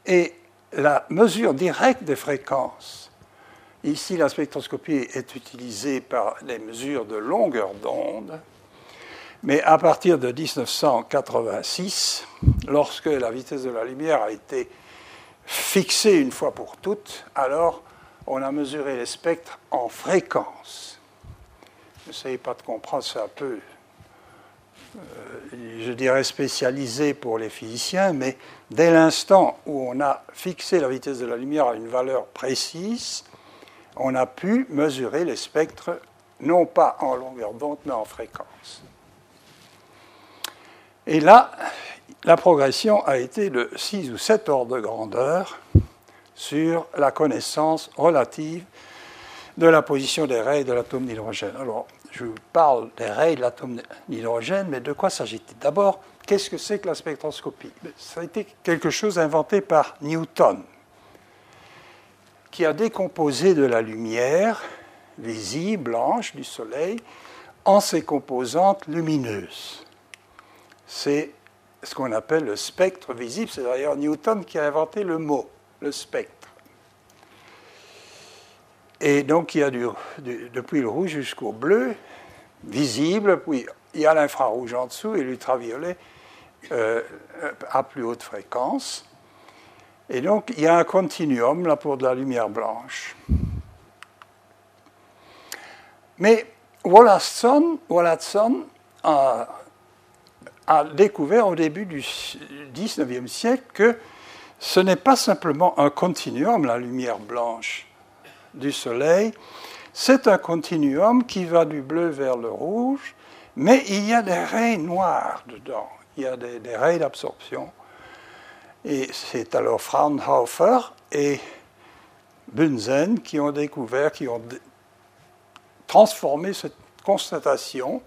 Speaker 4: Et la mesure directe des fréquences, ici la spectroscopie est utilisée par les mesures de longueur d'onde, mais à partir de 1986, lorsque la vitesse de la lumière a été fixée une fois pour toutes, alors on a mesuré les spectres en fréquence. N'essayez pas de comprendre, c'est un peu, euh, je dirais, spécialisé pour les physiciens, mais dès l'instant où on a fixé la vitesse de la lumière à une valeur précise, on a pu mesurer les spectres non pas en longueur d'onde, mais en fréquence. Et là, la progression a été de 6 ou 7 ordres de grandeur sur la connaissance relative de la position des rayons de l'atome d'hydrogène. Alors, je vous parle des rayons de l'atome d'hydrogène, mais de quoi s'agit-il? D'abord, qu'est-ce que c'est que la spectroscopie? Ça a été quelque chose inventé par Newton, qui a décomposé de la lumière visible, blanche du Soleil, en ses composantes lumineuses. C'est ce qu'on appelle le spectre visible. C'est d'ailleurs Newton qui a inventé le mot, le spectre. Et donc il y a du, depuis le rouge jusqu'au bleu, visible, puis il y a l'infrarouge en dessous et l'ultraviolet euh, à plus haute fréquence. Et donc il y a un continuum là pour de la lumière blanche. Mais Wollaston, a, a, découvert au début du XIXe siècle que ce n'est pas simplement un continuum, la lumière blanche du Soleil, c'est un continuum qui va du bleu vers le rouge, mais il y a des raies noires dedans, il y a des, des raies d'absorption. Et c'est alors Fraunhofer et Bunsen qui ont découvert, qui ont transformer cette constatation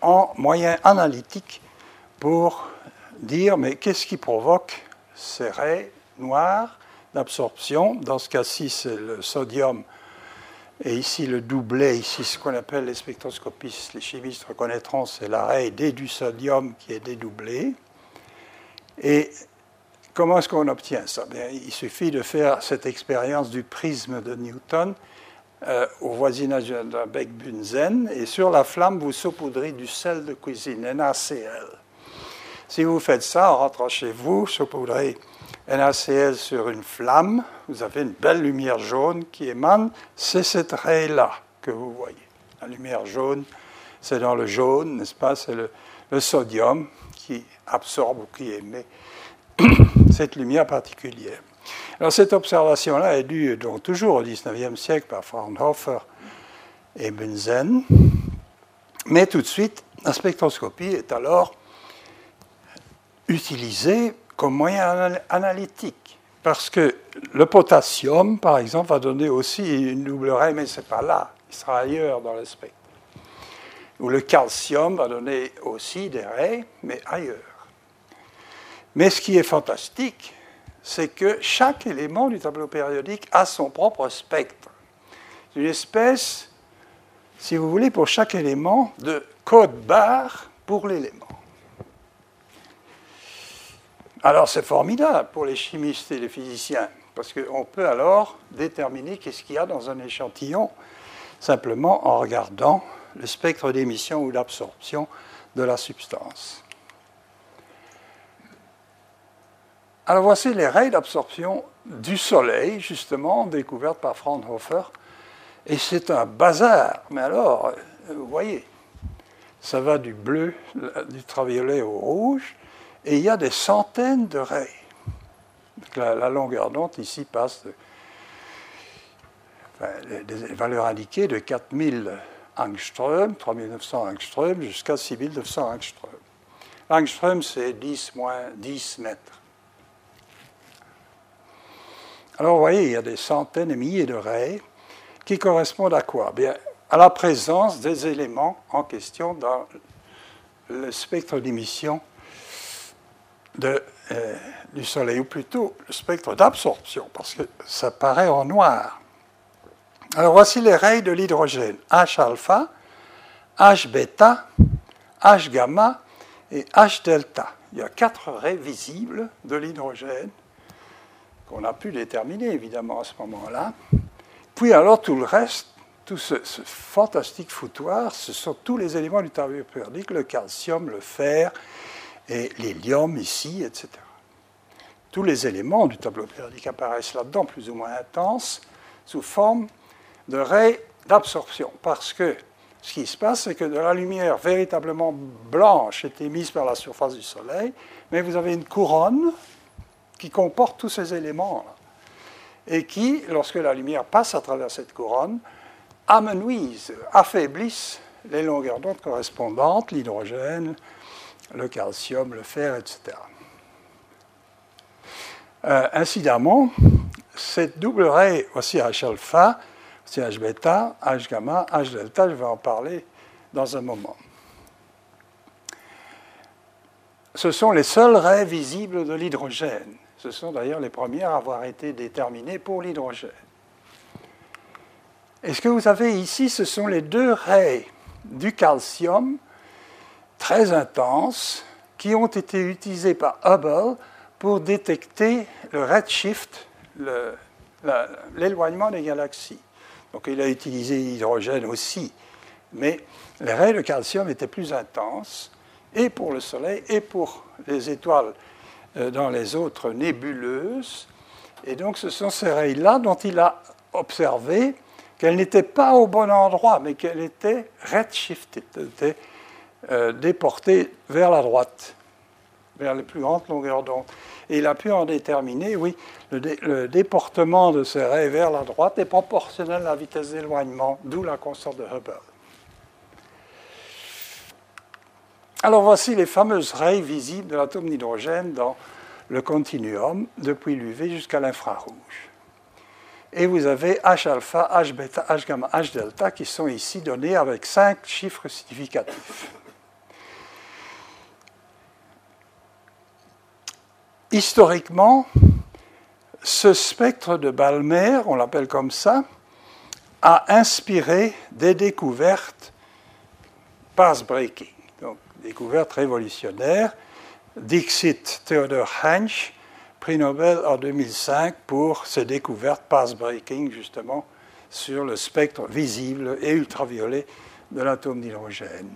Speaker 4: en moyen analytique pour dire mais qu'est-ce qui provoque ces raies noires d'absorption? Dans ce cas-ci, c'est le sodium et ici le doublé, ici ce qu'on appelle les spectroscopistes, les chimistes reconnaîtront, c'est la raie D du sodium qui est dédoublée. Et comment est-ce qu'on obtient ça? Il suffit de faire cette expérience du prisme de Newton euh, au voisinage d'un bec bunzen, et sur la flamme, vous saupoudrez du sel de cuisine, NaCl. Si vous faites ça en rentrant chez vous, saupoudrez NaCl sur une flamme, vous avez une belle lumière jaune qui émane, c'est cette raie-là que vous voyez. La lumière jaune, c'est dans le jaune, n'est-ce pas? C'est le, le, sodium qui absorbe ou qui émet (clears throat) cette lumière particulière. Alors cette observation-là est due donc toujours au XIXe siècle par Fraunhofer et Bunsen, mais tout de suite, la spectroscopie est alors utilisée comme moyen analytique, parce que le potassium, par exemple, va donner aussi une double raie, mais ce n'est pas là, il sera ailleurs dans le spectre. Ou le calcium va donner aussi des raies, mais ailleurs. Mais ce qui est fantastique, c'est que chaque élément du tableau périodique a son propre spectre. Une espèce, si vous voulez, pour chaque élément, de code barre pour l'élément. Alors c'est formidable pour les chimistes et les physiciens, parce qu'on peut alors déterminer qu'est-ce qu'il y a dans un échantillon simplement en regardant le spectre d'émission ou d'absorption de la substance. Alors voici les raies d'absorption du Soleil, justement, découvertes par Fraunhofer. Et c'est un bazar. Mais alors, vous voyez, ça va du bleu, du ultraviolet au rouge, et il y a des centaines de raies. La, longueur d'onde ici passe de, des valeurs indiquées de 4000 angström, 3900 angström, jusqu'à 6900 angström. Angström, c'est 10 moins 10 mètres. Alors, vous voyez, il y a des centaines et milliers de raies qui correspondent à quoi? Bien, à la présence des éléments en question dans le spectre d'émission euh, du Soleil, ou plutôt le spectre d'absorption, parce que ça paraît en noir. Alors voici les rayons de l'hydrogène H-alpha, H-bêta, H-gamma et H-delta. Il y a quatre raies visibles de l'hydrogène qu'on a pu déterminer évidemment à ce moment-là. Puis alors tout le reste, tout ce, fantastique foutoir, ce sont tous les éléments du tableau périodique, le calcium, le fer et l'hélium ici, etc. Tous les éléments du tableau périodique apparaissent là-dedans, plus ou moins intenses, sous forme de raies d'absorption. Parce que ce qui se passe, c'est que de la lumière véritablement blanche est émise par la surface du Soleil, mais vous avez une couronne qui comporte tous ces éléments et qui, lorsque la lumière passe à travers cette couronne, amenuisent, affaiblissent les longueurs d'onde correspondantes, l'hydrogène, le calcium, le fer, etc. Euh, incidemment, cette double raie, aussi H alpha, aussi H bêta, H gamma, H delta, je vais en parler dans un moment. Ce sont les seules raies visibles de l'hydrogène. Ce sont d'ailleurs les premières à avoir été déterminées pour l'hydrogène. Et ce que vous avez ici, ce sont les deux raies du calcium très intenses qui ont été utilisées par Hubble pour détecter le redshift, l'éloignement des galaxies. Donc il a utilisé l'hydrogène aussi, mais les raies de calcium étaient plus intenses, et pour le Soleil, et pour les étoiles euh, dans les autres nébuleuses. Et donc ce sont ces raies-là dont il a observé qu'elles n'étaient pas au bon endroit, mais qu'elles étaient redshifted, euh, déportées vers la droite, vers les plus grandes longueurs d'onde. Et il a pu en déterminer, oui, le, déportement de ces raies vers la droite est proportionnel à la vitesse d'éloignement, d'où la constante de Hubble. Alors voici les fameuses raies visibles de l'atome d'hydrogène dans le continuum depuis l'UV jusqu'à l'infrarouge. Et vous avez H alpha, H bêta, H gamma, H delta qui sont ici donnés avec cinq chiffres significatifs. Historiquement, ce spectre de Balmer, on l'appelle comme ça, a inspiré des découvertes path-breaking, donc découvertes révolutionnaires. Dixit Theodor Hensch prix Nobel en 2005 pour ses découvertes path-breaking, justement, sur le spectre visible et ultraviolet de l'atome d'hydrogène.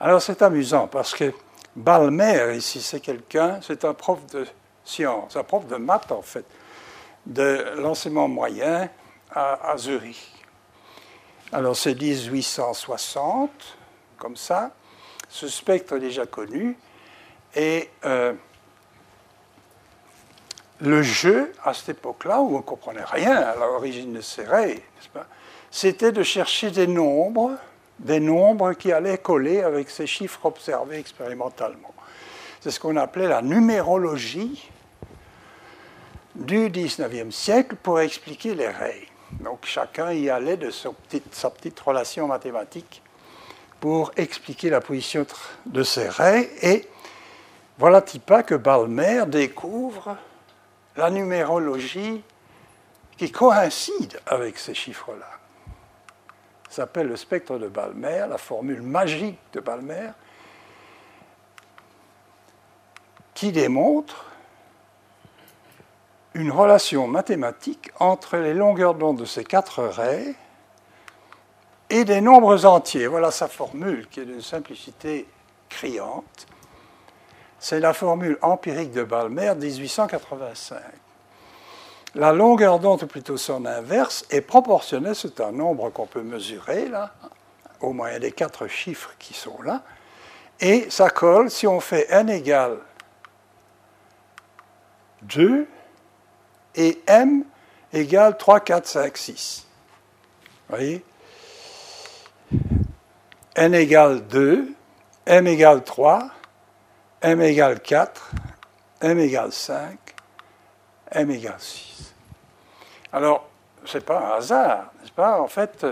Speaker 4: Alors c'est amusant parce que Balmer, ici, c'est quelqu'un, c'est un prof de science, un prof de maths en fait, de l'enseignement moyen à, Zurich. Alors c'est 1860, comme ça, ce spectre est déjà connu, et euh, le jeu, à cette époque-là, où on ne comprenait rien à l'origine de ces raies, c'était de chercher des nombres, des nombres qui allaient coller avec ces chiffres observés expérimentalement. C'est ce qu'on appelait la numérologie du 19e siècle pour expliquer les raies. Donc chacun y allait de sa petite, relation mathématique pour expliquer la position de ces raies. Et voilà pas que Balmer découvre la numérologie qui coïncide avec ces chiffres-là. S'appelle le spectre de Balmer, la formule magique de Balmer, qui démontre une relation mathématique entre les longueurs d'onde de ces quatre raies et des nombres entiers. Voilà sa formule qui est d'une simplicité criante. C'est la formule empirique de Balmer 1885. La longueur d'onde, ou plutôt son inverse, est proportionnelle, c'est un nombre qu'on peut mesurer, là, au moyen des quatre chiffres qui sont là, et ça colle si on fait n égale 2 et m égale 3, 4, 5, 6. Vous voyez? n égale 2, m égale 3, m égale 4, m égale 5, m égale 6. Alors, ce n'est pas un hasard, n'est-ce pas? En fait,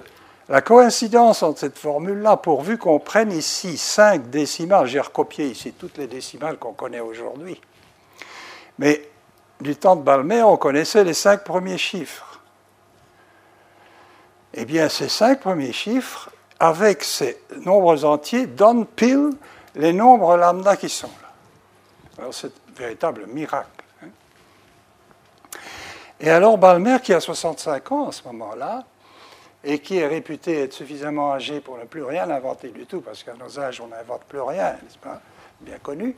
Speaker 4: la coïncidence entre cette formule-là, pourvu qu'on prenne ici 5 décimales, j'ai recopié ici toutes les décimales qu'on connaît aujourd'hui, mais du temps de Balmer, on connaissait les 5 premiers chiffres. Eh bien, ces 5 premiers chiffres, avec ces nombres entiers, donnent pile les nombres lambda qui sont là. Alors c'est un véritable miracle. Et alors Balmer, qui a 65 ans à ce moment-là, et qui est réputé être suffisamment âgé pour ne plus rien inventer du tout, parce qu'à nos âges, on n'invente plus rien, n'est-ce pas Bien connu.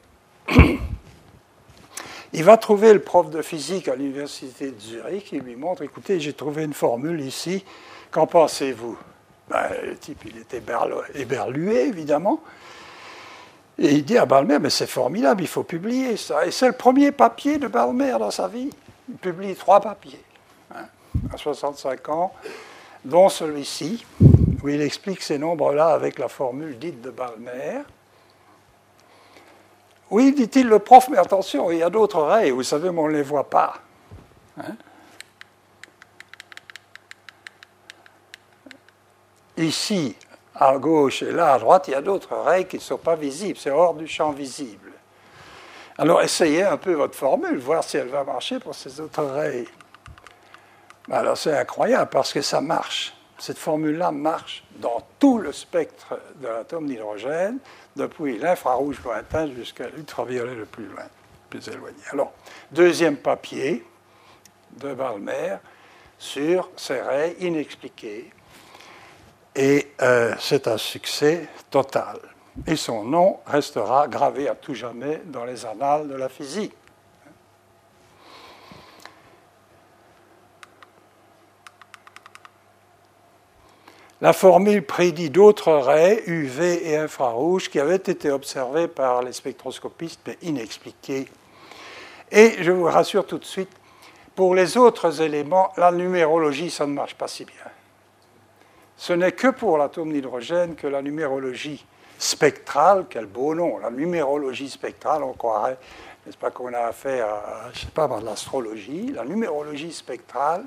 Speaker 4: (coughs) Il va trouver le prof de physique à l'université de Zurich, qui lui montre, écoutez, j'ai trouvé une formule ici, qu'en pensez-vous? Ben, Le type, il était éberlué, évidemment. Et il dit à Balmer, mais c'est formidable, il faut publier ça. Et c'est le premier papier de Balmer dans sa vie. Il publie trois papiers, hein, à 65 ans, dont celui-ci, où il explique ces nombres-là avec la formule dite de Balmer, Oui, dit-il le prof, mais attention, il y a d'autres raies, vous savez, mais on ne les voit pas. Hein. Ici, à gauche et là à droite, il y a d'autres raies qui ne sont pas visibles, c'est hors du champ visible. Alors essayez un peu votre formule, voir si elle va marcher pour ces autres raies. Alors c'est incroyable parce que ça marche. Cette formule-là marche dans tout le spectre de l'atome d'hydrogène, depuis l'infrarouge lointain jusqu'à l'ultraviolet le plus loin, plus éloigné. Alors, deuxième papier de Balmer sur ces raies inexpliquées. Et euh, c'est un succès total. Et son nom restera gravé à tout jamais dans les annales de la physique. La formule prédit d'autres raies UV et infrarouges qui avaient été observées par les spectroscopistes mais inexpliquées. Et je vous rassure tout de suite, pour les autres éléments, la numérologie, ça ne marche pas si bien. Ce n'est que pour l'atome d'hydrogène que la numérologie spectrale, quel beau nom, la numérologie spectrale, on croirait, n'est-ce pas, qu'on a affaire à, je sais pas, à l'astrologie, la numérologie spectrale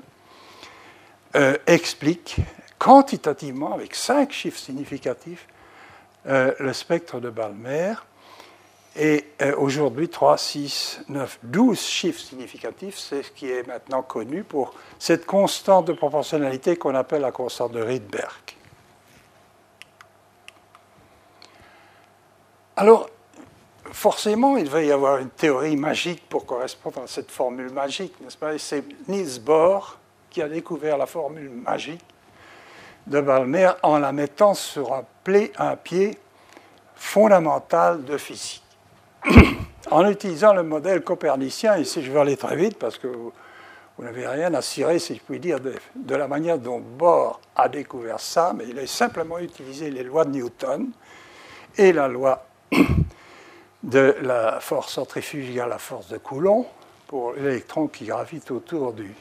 Speaker 4: euh, explique quantitativement, avec cinq chiffres significatifs, euh, le spectre de Balmer. Et euh, aujourd'hui, 3, 6, 9, 12 chiffres significatifs, c'est ce qui est maintenant connu pour cette constante de proportionnalité qu'on appelle la constante de Rydberg. Alors, forcément, il devait y avoir une théorie magique pour correspondre à cette formule magique, n'est-ce pas? C'est Niels Bohr qui a découvert la formule magique de Balmer en la mettant sur un, un pied fondamental de physique. (coughs) en utilisant le modèle copernicien, ici je vais aller très vite parce que vous, n'avez rien à cirer, si je puis dire, de, la manière dont Bohr a découvert ça, mais il a simplement utilisé les lois de Newton et la loi de la force centrifugale, la force de Coulomb, pour l'électron qui gravite autour du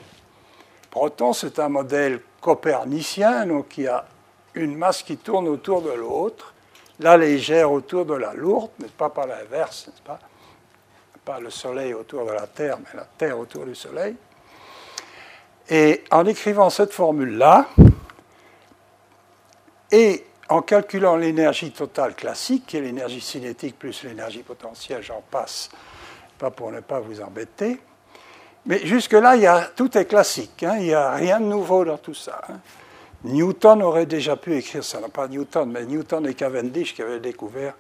Speaker 4: proton. C'est un modèle copernicien, donc il y a une masse qui tourne autour de l'autre, la légère autour de la lourde, mais pas par l'inverse, n'est-ce pas? Pas le Soleil autour de la Terre, mais la Terre autour du Soleil. Et en écrivant cette formule-là, et en calculant l'énergie totale classique, qui est l'énergie cinétique plus l'énergie potentielle, j'en passe, pas pour ne pas vous embêter, mais jusque-là, tout est classique, hein, il n'y a rien de nouveau dans tout ça. Hein. Newton aurait déjà pu écrire ça, non pas Newton, mais Newton et Cavendish qui avaient découvert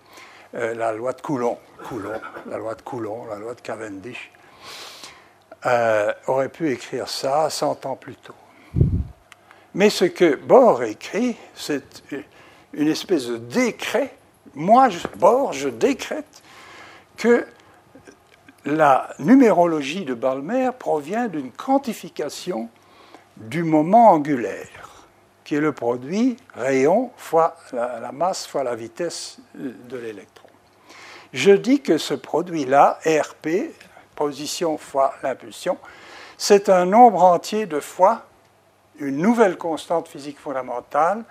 Speaker 4: euh, la loi de Coulomb, Coulomb, la loi de Coulomb, la loi de Cavendish, euh, auraient pu écrire ça 100 ans plus tôt. Mais ce que Bohr écrit, c'est une espèce de décret. Moi, Bohr, je décrète que la numérologie de Balmer provient d'une quantification du moment angulaire, qui est le produit rayon fois la, masse fois la vitesse de l'électron. Je dis que ce produit-là, RP, position fois l'impulsion, c'est un nombre entier de fois une nouvelle constante physique fondamentale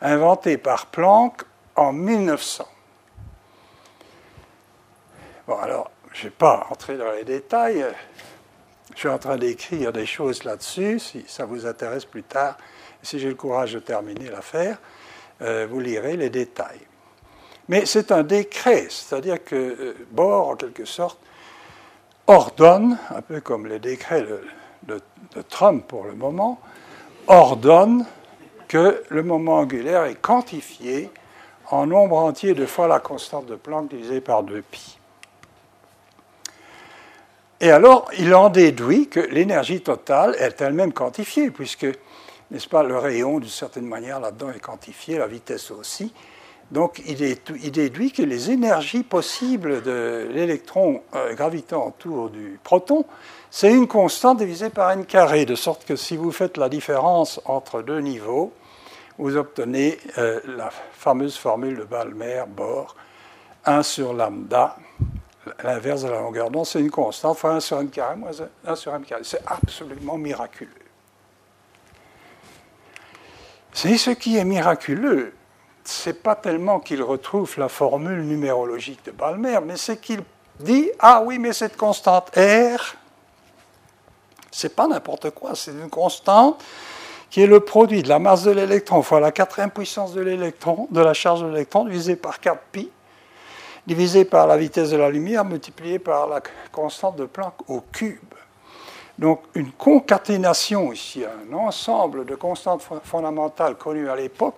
Speaker 4: inventée par Planck en 1900. Bon, alors, je ne vais pas entrer dans les détails. Je suis en train d'écrire des choses là-dessus, si ça vous intéresse plus tard. Si j'ai le courage de terminer l'affaire, euh, vous lirez les détails. Mais c'est un décret, c'est-à-dire que euh, Bohr, en quelque sorte, ordonne, un peu comme les décrets de, de Trump pour le moment, ordonne que le moment angulaire est quantifié en nombre entier de fois la constante de Planck divisée par 2pi. Et alors, il en déduit que l'énergie totale est elle-même quantifiée, puisque, n'est-ce pas, le rayon, d'une certaine manière, là-dedans est quantifié, la vitesse aussi. Donc, il, déduit que les énergies possibles de l'électron euh, gravitant autour du proton, c'est une constante divisée par n carré, de sorte que si vous faites la différence entre deux niveaux, vous obtenez euh, la fameuse formule de Balmer-Bohr, 1 sur lambda l'inverse de la longueur d'onde, c'est une constante, fois 1 sur m carré moins 1 sur m carré. C'est absolument miraculeux. C'est ce qui est miraculeux, c'est pas tellement qu'il retrouve la formule numérologique de Balmer, mais c'est qu'il dit Ah oui, mais cette constante R, c'est pas n'importe quoi, c'est une constante qui est le produit de la masse de l'électron fois la quatrième puissance de l'électron, de la charge de l'électron, divisé par 4pi, divisé par la vitesse de la lumière, multiplié par la constante de Planck au cube. Donc une concaténation ici, un ensemble de constantes fondamentales connues à l'époque,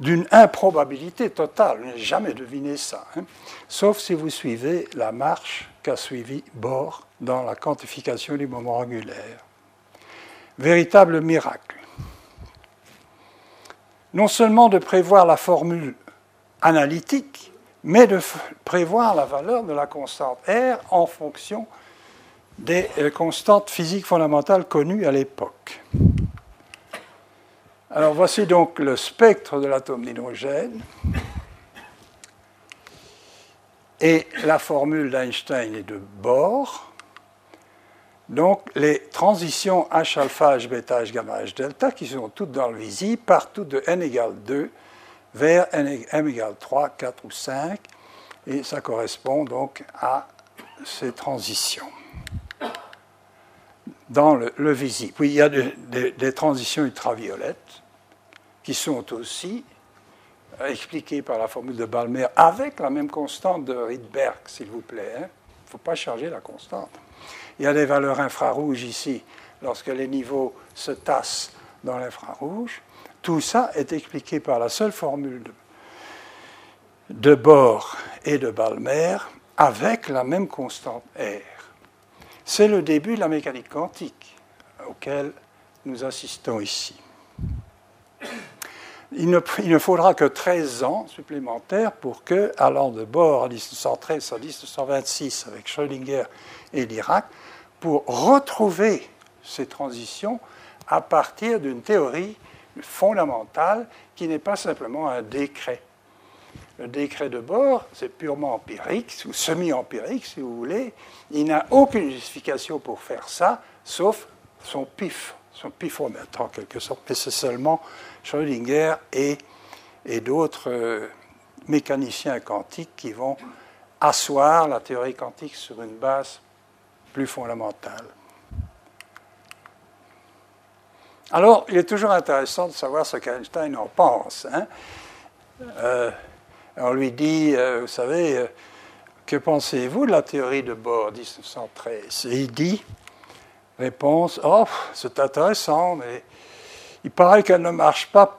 Speaker 4: d'une improbabilité totale. Vous n'avez jamais deviné ça. Hein. Sauf si vous suivez la marche qu'a suivi Bohr dans la quantification du moment angulaire. Véritable miracle. Non seulement de prévoir la formule analytique, mais de prévoir la valeur de la constante R en fonction des euh, constantes physiques fondamentales connues à l'époque. Alors voici donc le spectre de l'atome d'hydrogène. Et la formule d'Einstein et de Bohr. Donc les transitions H alpha, H bêta, H gamma, H delta, qui sont toutes dans le visible, partout de n égale 2 vers n, m égale 3, 4 ou 5. Et ça correspond donc à ces transitions dans le, visible. Oui, il y a des transitions ultraviolettes qui sont aussi expliquées par la formule de Balmer avec la même constante de Rydberg, s'il vous plaît. Il hein. ne faut pas changer la constante. Il y a des valeurs infrarouges ici, lorsque les niveaux se tassent dans l'infrarouge. Tout ça est expliqué par la seule formule de, Bohr et de Balmer avec la même constante R. C'est le début de la mécanique quantique auquel nous assistons ici. Il ne, faudra que 13 ans supplémentaires pour que, allant de Bohr en 1913 à 1926 avec Schrödinger et Dirac, pour retrouver ces transitions à partir d'une théorie fondamentale qui n'est pas simplement un décret. Le décret de Bohr, c'est purement empirique, ou semi-empirique si vous voulez. Il n'a aucune justification pour faire ça, sauf son pif, son pifomètre en quelque sorte. Mais c'est seulement Schrödinger et, et d'autres euh, mécaniciens quantiques qui vont asseoir la théorie quantique sur une base fondamentale. Alors, il est toujours intéressant de savoir ce qu'Einstein en pense. Hein. Euh, on lui dit, euh, vous savez, euh, que pensez-vous de la théorie de Bohr 1913 Et il dit, réponse, oh, c'est intéressant, mais il paraît qu'elle ne marche pas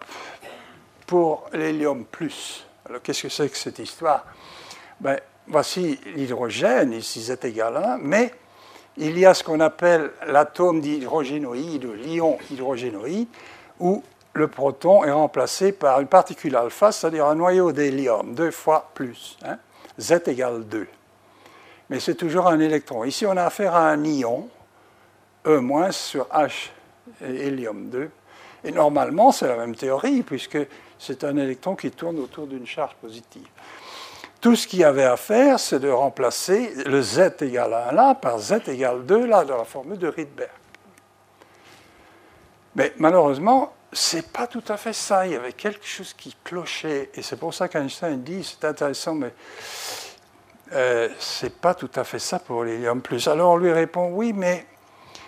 Speaker 4: pour l'hélium plus. Alors qu'est-ce que c'est que cette histoire? Ben, Voici l'hydrogène, ici Z égale 1, mais il y a ce qu'on appelle l'atome d'hydrogénoïde, l'ion hydrogénoïde, où le proton est remplacé par une particule alpha, c'est-à-dire un noyau d'hélium, deux fois plus. Hein, Z égale 2. Mais c'est toujours un électron. Ici, on a affaire à un ion, E- sur H hélium 2. Et normalement, c'est la même théorie, puisque c'est un électron qui tourne autour d'une charge positive. Tout ce qu'il y avait à faire, c'est de remplacer le Z égale 1 là par Z égale 2 là dans la formule de Rydberg. Mais malheureusement, c'est pas tout à fait ça. Il y avait quelque chose qui clochait. Et c'est pour ça qu'Einstein dit c'est intéressant, mais euh, c'est pas tout à fait ça pour l'hélium plus. Alors on lui répond oui, mais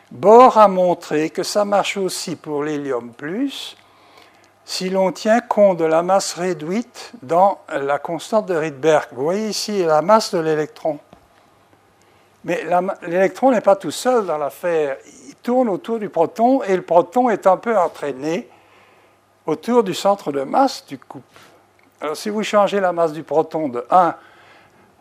Speaker 4: Bohr a montré que ça marche aussi pour l'hélium plus si l'on tient compte de la masse réduite dans la constante de Rydberg. Vous voyez ici la masse de l'électron. Mais l'électron n'est pas tout seul dans l'affaire tourne autour du proton et le proton est un peu entraîné autour du centre de masse du couple. Alors si vous changez la masse du proton de 1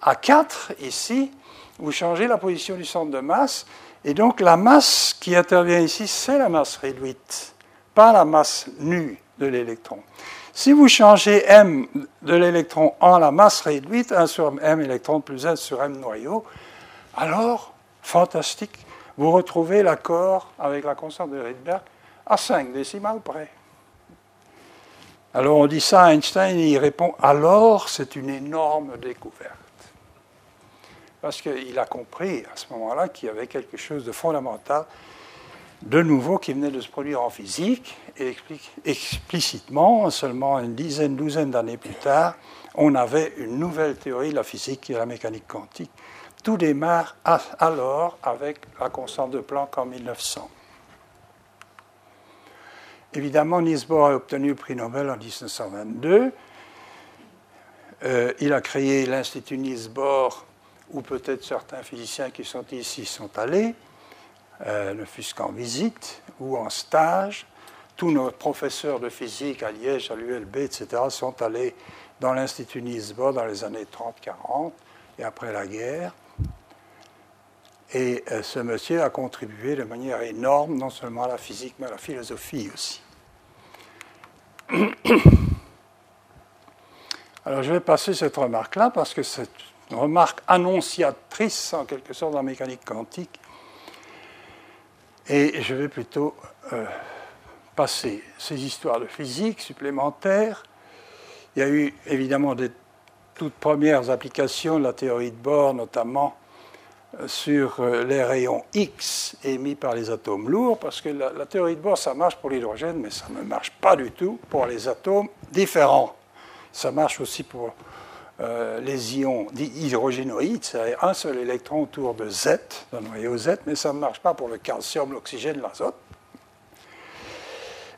Speaker 4: à 4 ici, vous changez la position du centre de masse et donc la masse qui intervient ici, c'est la masse réduite, pas la masse nue Si vous changez m de l'électron en la masse réduite, 1 sur m électron plus 1 sur m noyau, alors, fantastique, vous retrouvez l'accord avec la constante de Rydberg à 5 décimales près. Alors on dit ça à Einstein et il répond alors c'est une énorme découverte. Parce qu'il a compris à ce moment-là qu'il y avait quelque chose de fondamental de nouveau qui venait de se produire en physique, et explique explicitement, seulement une dizaine, douzaine d'années plus tard, on avait une nouvelle théorie de la physique qui est la mécanique quantique. Tout démarre alors avec la constante de Planck en 1900. Évidemment, Niels Bohr a obtenu le prix Nobel en 1922. Euh, il a créé l'Institut Niels Bohr, où peut-être certains physiciens qui sont ici sont allés, euh, ne fût-ce qu'en visite ou en stage. Tous nos professeurs de physique à Liège, à l'ULB, etc., sont allés dans l'Institut Niels Bohr dans les années 30-40 et après la guerre. Et euh, ce monsieur a contribué de manière énorme, non seulement à la physique, mais à la philosophie aussi. (coughs) Alors je vais passer cette remarque-là parce que c'est une remarque annonciatrice en quelque sorte en mécanique quantique. Et je vais plutôt euh, passer ces histoires de physique supplémentaires. Il y a eu évidemment des toutes premières applications de la théorie de Bohr, notamment sur euh, les rayons X émis par les atomes lourds, parce que la, théorie de Bohr, ça marche pour l'hydrogène, mais ça ne marche pas du tout pour les atomes différents. Ça marche aussi pour euh, les ions hydrogénoïdes, c'est-à-dire un seul électron autour de Z, d'un noyau Z, mais ça ne marche pas pour le calcium, l'oxygène, l'azote.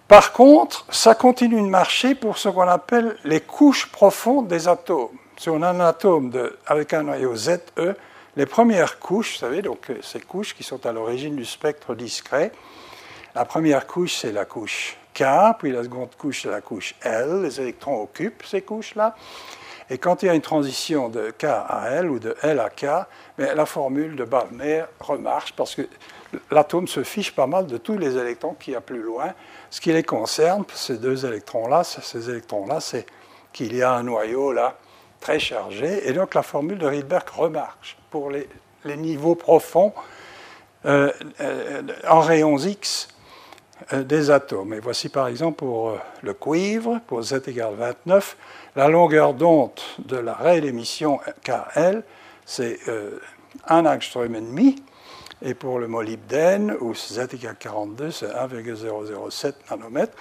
Speaker 4: Par contre, ça continue de marcher pour ce qu'on appelle les couches profondes des atomes. Si on a un atome avec un noyau ZE, les premières couches, vous savez, donc euh, ces couches qui sont à l'origine du spectre discret, la première couche, c'est la couche K, puis la seconde couche, c'est la couche L. Les électrons occupent ces couches-là. Et quand il y a une transition de K à L ou de L à K, la formule de Balmer remarche parce que l'atome se fiche pas mal de tous les électrons qu'il y a plus loin. Ce qui les concerne, ces deux électrons-là, ces électrons-là, c'est qu'il y a un noyau là très chargé. Et donc la formule de Rydberg remarche pour les, niveaux profonds euh, euh, en rayons X euh, des atomes. Et voici par exemple pour le cuivre, pour Z égale 29, la longueur d'onde de la raie d'émission KL, c'est 1 angstrom et demi. Et pour le molybdène, Z égale 42, c'est 1,007 nanomètres.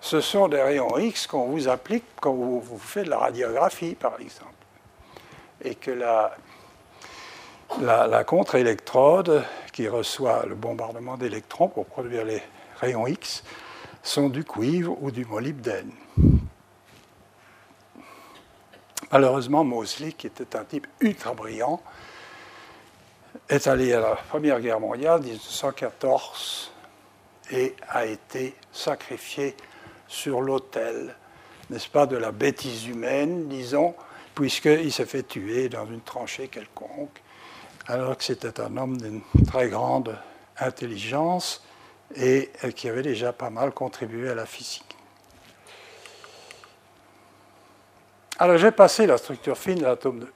Speaker 4: Ce sont des rayons X qu'on vous applique quand vous, vous faites de la radiographie, par exemple. Et que la, la, contre-électrode qui reçoit le bombardement d'électrons pour produire les rayons X sont du cuivre ou du molybdène. Malheureusement, Mosley, qui était un type ultra brillant, est allé à la Première Guerre mondiale, 1914, et a été sacrifié sur l'autel, n'est-ce pas, de la bêtise humaine, disons, puisqu'il s'est fait tuer dans une tranchée quelconque alors que c'était un homme d'une très grande intelligence et qui avait déjà pas mal contribué à la physique. Alors j'ai passé la structure fine de l'atome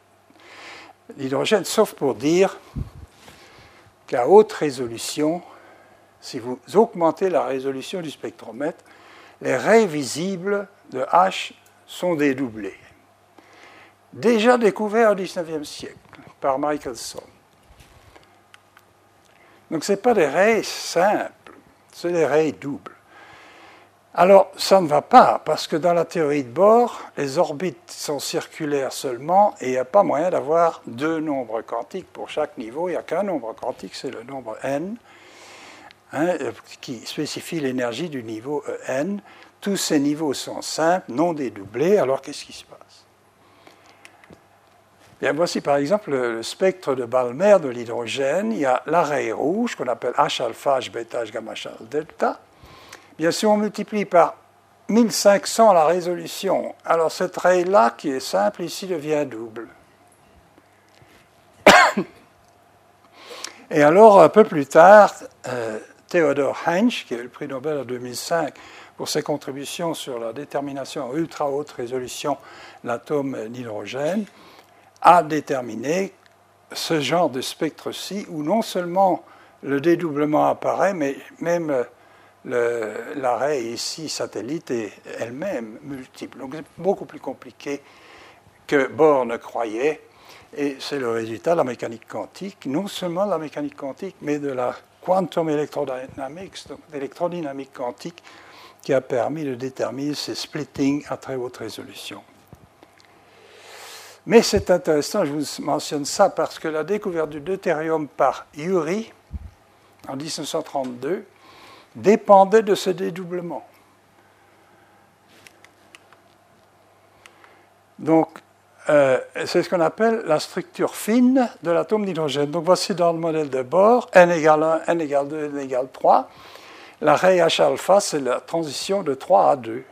Speaker 4: d'hydrogène, sauf pour dire qu'à haute résolution, si vous augmentez la résolution du spectromètre, les raies visibles de H sont dédoublées. Déjà découvert au XIXe siècle par Michelson. Donc ce n'est pas des raies simples, c'est des raies doubles. Alors ça ne va pas, parce que dans la théorie de Bohr, les orbites sont circulaires seulement et il n'y a pas moyen d'avoir deux nombres quantiques pour chaque niveau. Il n'y a qu'un nombre quantique, c'est le nombre n, hein, qui spécifie l'énergie du niveau n. Tous ces niveaux sont simples, non dédoublés, alors qu'est-ce qui se passe? Bien, voici par exemple le, spectre de Balmer de l'hydrogène. Il y a l'array rouge qu'on appelle H alpha, H bêta, H gamma, H delta. Bien, si on multiplie par 1500 la résolution, alors cette raie-là, qui est simple ici, devient double. (coughs) Et alors, un peu plus tard, euh, Theodor Heinz, qui a eu le prix Nobel en 2005 pour ses contributions sur la détermination en ultra haute résolution de l'atome d'hydrogène, a déterminé ce genre de spectre-ci où non seulement le dédoublement apparaît, mais même l'arrêt ici satellite est elle-même multiple. Donc c'est beaucoup plus compliqué que Bohr ne croyait. Et c'est le résultat de la mécanique quantique, non seulement de la mécanique quantique, mais de la quantum electrodynamics, donc l'électrodynamique quantique, qui a permis de déterminer ces splittings à très haute résolution. Mais c'est intéressant, je vous mentionne ça parce que la découverte du deutérium par Yuri en 1932 dépendait de ce dédoublement. Donc, euh, c'est ce qu'on appelle la structure fine de l'atome d'hydrogène. Donc, voici dans le modèle de Bohr, n égale 1, n égale 2, n égale 3. L'arrêt H-alpha, c'est la transition de 3 à 2.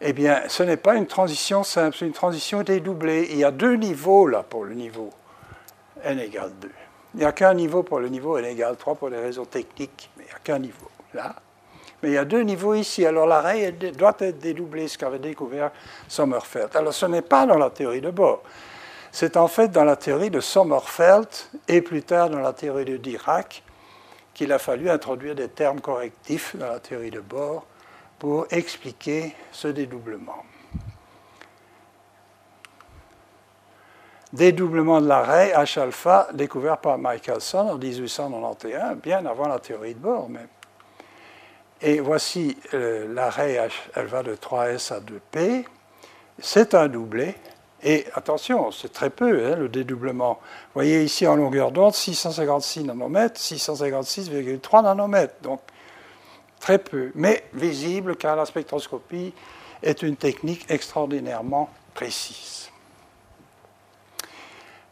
Speaker 4: Eh bien, ce n'est pas une transition simple, c'est une transition dédoublée. Il y a deux niveaux là pour le niveau n égale 2. Il n'y a qu'un niveau pour le niveau n égale 3 pour les réseaux techniques, mais il n'y a qu'un niveau là. Mais il y a deux niveaux ici. Alors l'arrêt doit être dédoublé, ce qu'avait découvert Sommerfeld. Alors ce n'est pas dans la théorie de Bohr. C'est en fait dans la théorie de Sommerfeld et plus tard dans la théorie de Dirac qu'il a fallu introduire des termes correctifs dans la théorie de Bohr pour expliquer ce dédoublement. Dédoublement de l'arrêt H-alpha découvert par Michelson en 1891, bien avant la théorie de Bohr même. Et voici euh, l'arrêt, va de 3S à 2P. C'est un doublé. Et attention, c'est très peu hein, le dédoublement. Vous voyez ici en longueur d'onde 656 nanomètres, 656,3 nanomètres. Donc très peu, mais visible car la spectroscopie est une technique extraordinairement précise.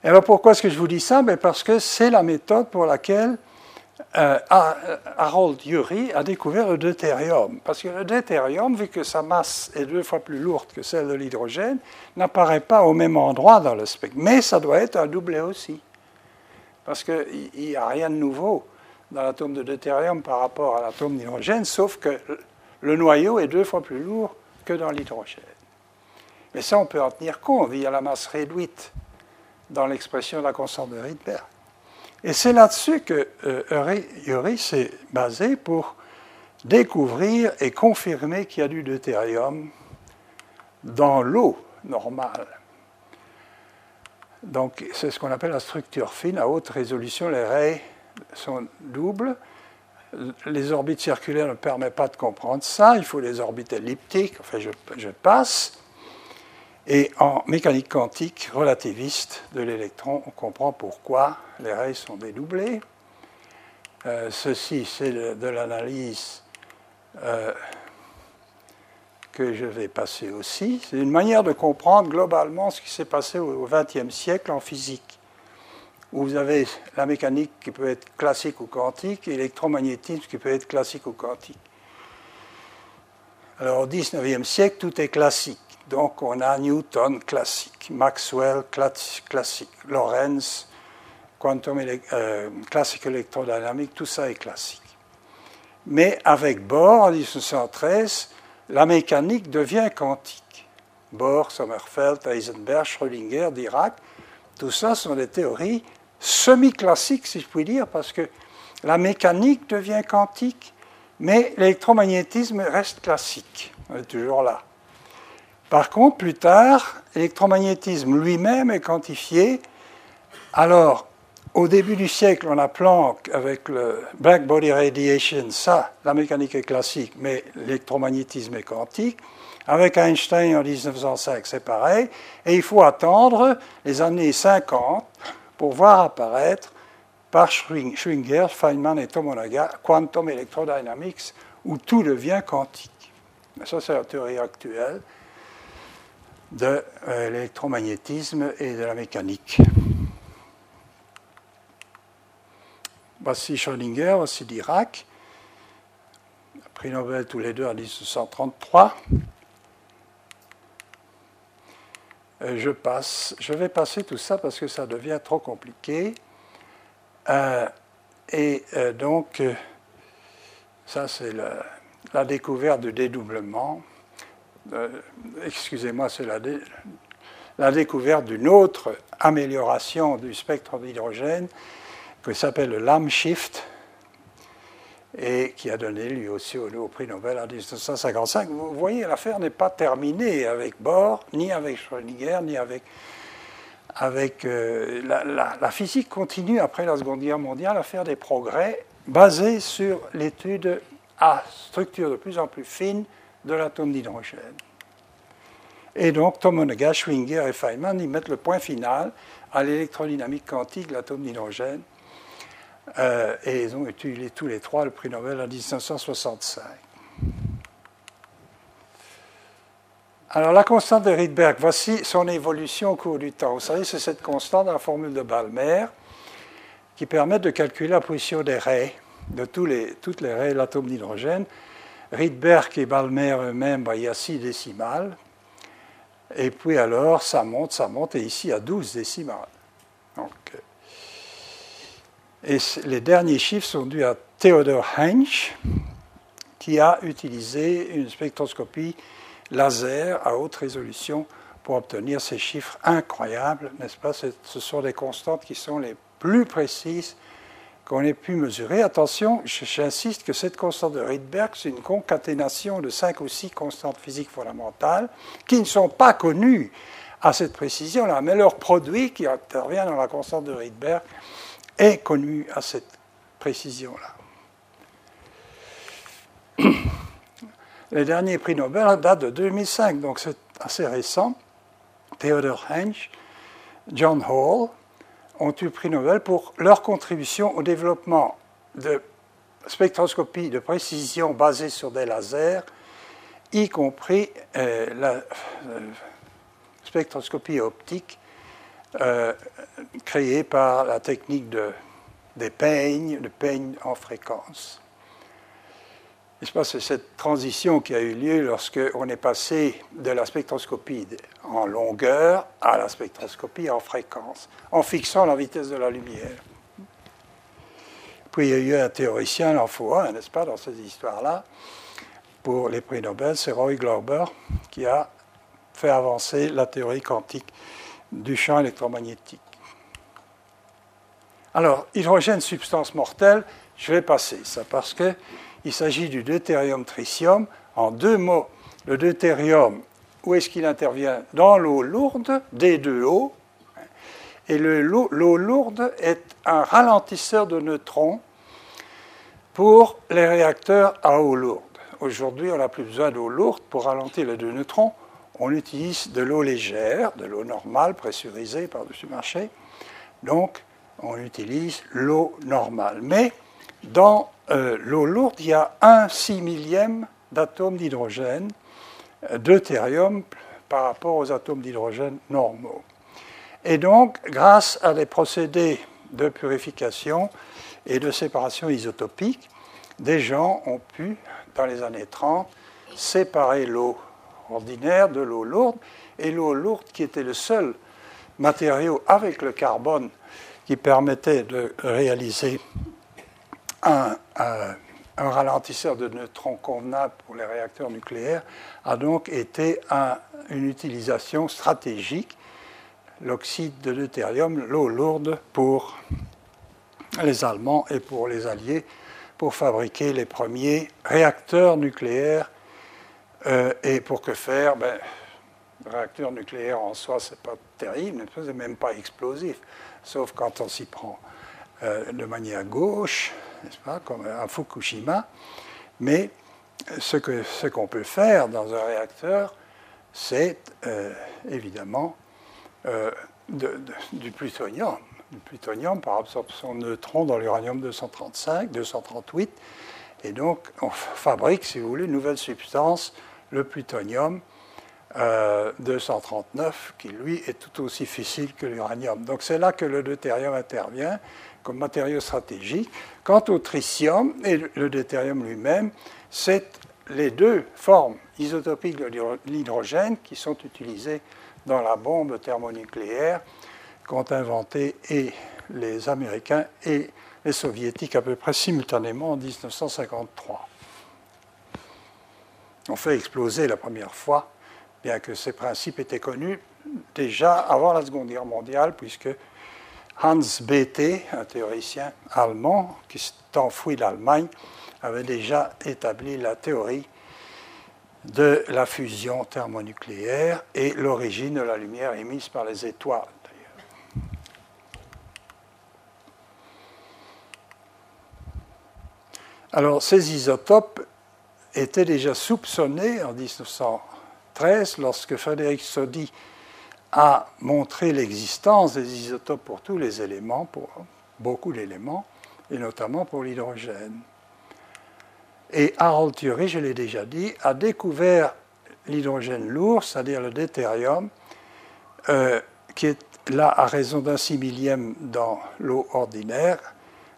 Speaker 4: Alors pourquoi est-ce que je vous dis ça? Ben, Parce que c'est la méthode pour laquelle euh, Harold Urey a découvert le deutérium. Parce que le deutérium, vu que sa masse est deux fois plus lourde que celle de l'hydrogène, n'apparaît pas au même endroit dans le spectre. Mais ça doit être un doublet aussi. Parce qu'il n'y a rien de nouveau dans l'atome de deutérium par rapport à l'atome d'hydrogène, sauf que le noyau est deux fois plus lourd que dans l'hydrogène. Mais ça, on peut en tenir compte via la masse réduite dans l'expression de la constante de Rydberg. Et c'est là-dessus que euh, s'est basé pour découvrir et confirmer qu'il y a du deutérium dans l'eau normale. Donc, c'est ce qu'on appelle la structure fine. À haute résolution, les raies sont doubles. Les orbites circulaires ne permettent pas de comprendre ça. Il faut les orbites elliptiques. Enfin, je passe. Et en mécanique quantique relativiste de l'électron, on comprend pourquoi les raies sont dédoublées. Euh, ceci, c'est de, l'analyse euh, que je vais passer aussi. C'est une manière de comprendre globalement ce qui s'est passé au XXe siècle en physique, où vous avez la mécanique qui peut être classique ou quantique, et l'électromagnétisme qui peut être classique ou quantique. Alors au XIXe siècle, tout est classique. Donc on a Newton classique, Maxwell classique, Lorentz, quantum euh, classique électrodynamique, tout ça est classique. Mais avec Bohr, en 1913, la mécanique devient quantique. Bohr, Sommerfeld, Heisenberg, Schrödinger, Dirac, tout ça sont des théories semi-classiques, si je puis dire, parce que la mécanique devient quantique, mais l'électromagnétisme reste classique. On est toujours là. Par contre, plus tard, l'électromagnétisme lui-même est quantifié. Alors, au début du siècle, on a Planck avec le black body radiation, ça, la mécanique est classique, mais l'électromagnétisme est quantique. Avec Einstein en 1905, c'est pareil. Et il faut attendre les années 50 pour voir apparaître par Schwinger, Feynman et Tomonaga Quantum Electrodynamics, où tout devient quantique. Ça, c'est la théorie actuelle de euh, l'électromagnétisme et de la mécanique. Voici Schrödinger, voici Dirac, prix Nobel tous les deux en 1933. Euh, je passe, je vais passer tout ça parce que ça devient trop compliqué. Euh, et donc, ça c'est la, découverte du dédoublement. Euh, excusez-moi, c'est la, découverte d'une autre amélioration du spectre d'hydrogène qui s'appelle le LAM shift et qui a donné lui aussi au, prix Nobel en 1955. Vous voyez, l'affaire n'est pas terminée avec Bohr, ni avec Schrödinger, ni avec. avec euh, la, la, physique continue après la Seconde Guerre mondiale à faire des progrès basé sur l'étude à structure de plus en plus fine de l'atome d'hydrogène. Et donc, Tomonaga, Schwinger et Feynman y mettent le point final à l'électrodynamique quantique de l'atome d'hydrogène. Euh, et ils ont utilisé tous les trois le prix Nobel en 1965. Alors, la constante de Rydberg, voici son évolution au cours du temps. Vous savez, c'est cette constante dans la formule de Balmer qui permet de calculer la position des raies, de toutes les raies de l'atome d'hydrogène. Rydberg et Balmer eux-mêmes, ben, il y a 6 décimales. Et puis alors, ça monte, ça monte, et ici, il y a 12 décimales. Donc, euh, et les derniers chiffres sont dus à Theodor Hensch, qui a utilisé une spectroscopie laser à haute résolution pour obtenir ces chiffres incroyables, n'est-ce pas? Ce sont des constantes qui sont les plus précises qu'on ait pu mesurer. Attention, j'insiste que cette constante de Rydberg, c'est une concaténation de cinq ou six constantes physiques fondamentales qui ne sont pas connues à cette précision-là, mais leur produit qui intervient dans la constante de Rydberg est connu à cette précision-là. (clears throat) Le dernier prix Nobel date de 2005, donc c'est assez récent. Theodor Hensch, John Hall ont eu le prix Nobel pour leur contribution au développement de spectroscopie de précision basée sur des lasers, y compris euh, la euh, spectroscopie optique euh, créée par la technique de, des peignes, de peignes en fréquence. C'est cette transition qui a eu lieu lorsque on est passé de la spectroscopie en longueur à la spectroscopie en fréquence, en fixant la vitesse de la lumière. Puis il y a eu un théoricien, il en faut un, n'est-ce pas, dans ces histoires-là. Pour les prix Nobel, c'est Roy Glauber qui a fait avancer la théorie quantique du champ électromagnétique. Alors, hydrogène, substance mortelle, je vais passer ça parce que il s'agit du deutérium-tritium. En deux mots, le deutérium, où est-ce qu'il intervient? Dans l'eau lourde, D2O. Et l'eau lourde est un ralentisseur de neutrons pour les réacteurs à eau lourde. Aujourd'hui, on n'a plus besoin d'eau lourde pour ralentir les deux neutrons. On utilise de l'eau légère, de l'eau normale pressurisée par-dessus marché. Donc, on utilise l'eau normale. Mais dans euh, l'eau lourde, il y a un six millième d'atomes d'hydrogène, euh, deutérium, par rapport aux atomes d'hydrogène normaux. Et donc, grâce à des procédés de purification et de séparation isotopique, des gens ont pu, dans les années 30, séparer l'eau ordinaire de l'eau lourde, et l'eau lourde qui était le seul matériau avec le carbone qui permettait de réaliser un, ralentisseur de neutrons convenable pour les réacteurs nucléaires a donc été une utilisation stratégique, l'oxyde de deutérium, l'eau lourde pour les Allemands et pour les Alliés, pour fabriquer les premiers réacteurs nucléaires. Euh, et pour que faire ben, réacteur nucléaire en soi, ce n'est pas terrible, n'est même pas explosif, sauf quand on s'y prend de manière gauche, n'est-ce pas, comme à Fukushima. Mais ce qu'on ce qu'on peut faire dans un réacteur, c'est euh, évidemment euh, du plutonium. Du plutonium par absorption de neutrons dans l'uranium 235, 238. Et donc, on fabrique, si vous voulez, une nouvelle substance, le plutonium 239, qui lui est tout aussi fissile que l'uranium. Donc, c'est là que le deutérium intervient comme matériau stratégique. Quant au tritium et le deutérium lui-même, c'est les deux formes isotopiques de l'hydrogène qui sont utilisées dans la bombe thermonucléaire qu'ont inventé et les Américains et les Soviétiques à peu près simultanément en 1953. On fait exploser la première fois, bien que ces principes étaient connus déjà avant la Seconde Guerre mondiale, puisque Hans Bethe, un théoricien allemand qui s'est enfoui avait déjà établi la théorie de la fusion thermonucléaire et l'origine de la lumière émise par les étoiles. Alors ces isotopes étaient déjà soupçonnés en 1913 lorsque Frédéric Soddy a montré l'existence des isotopes pour tous les éléments, pour beaucoup d'éléments, et notamment pour l'hydrogène. Et Harold Thury, je l'ai déjà dit, a découvert l'hydrogène lourd, c'est-à-dire le deutérium, euh, qui est là à raison d'un six millième dans l'eau ordinaire,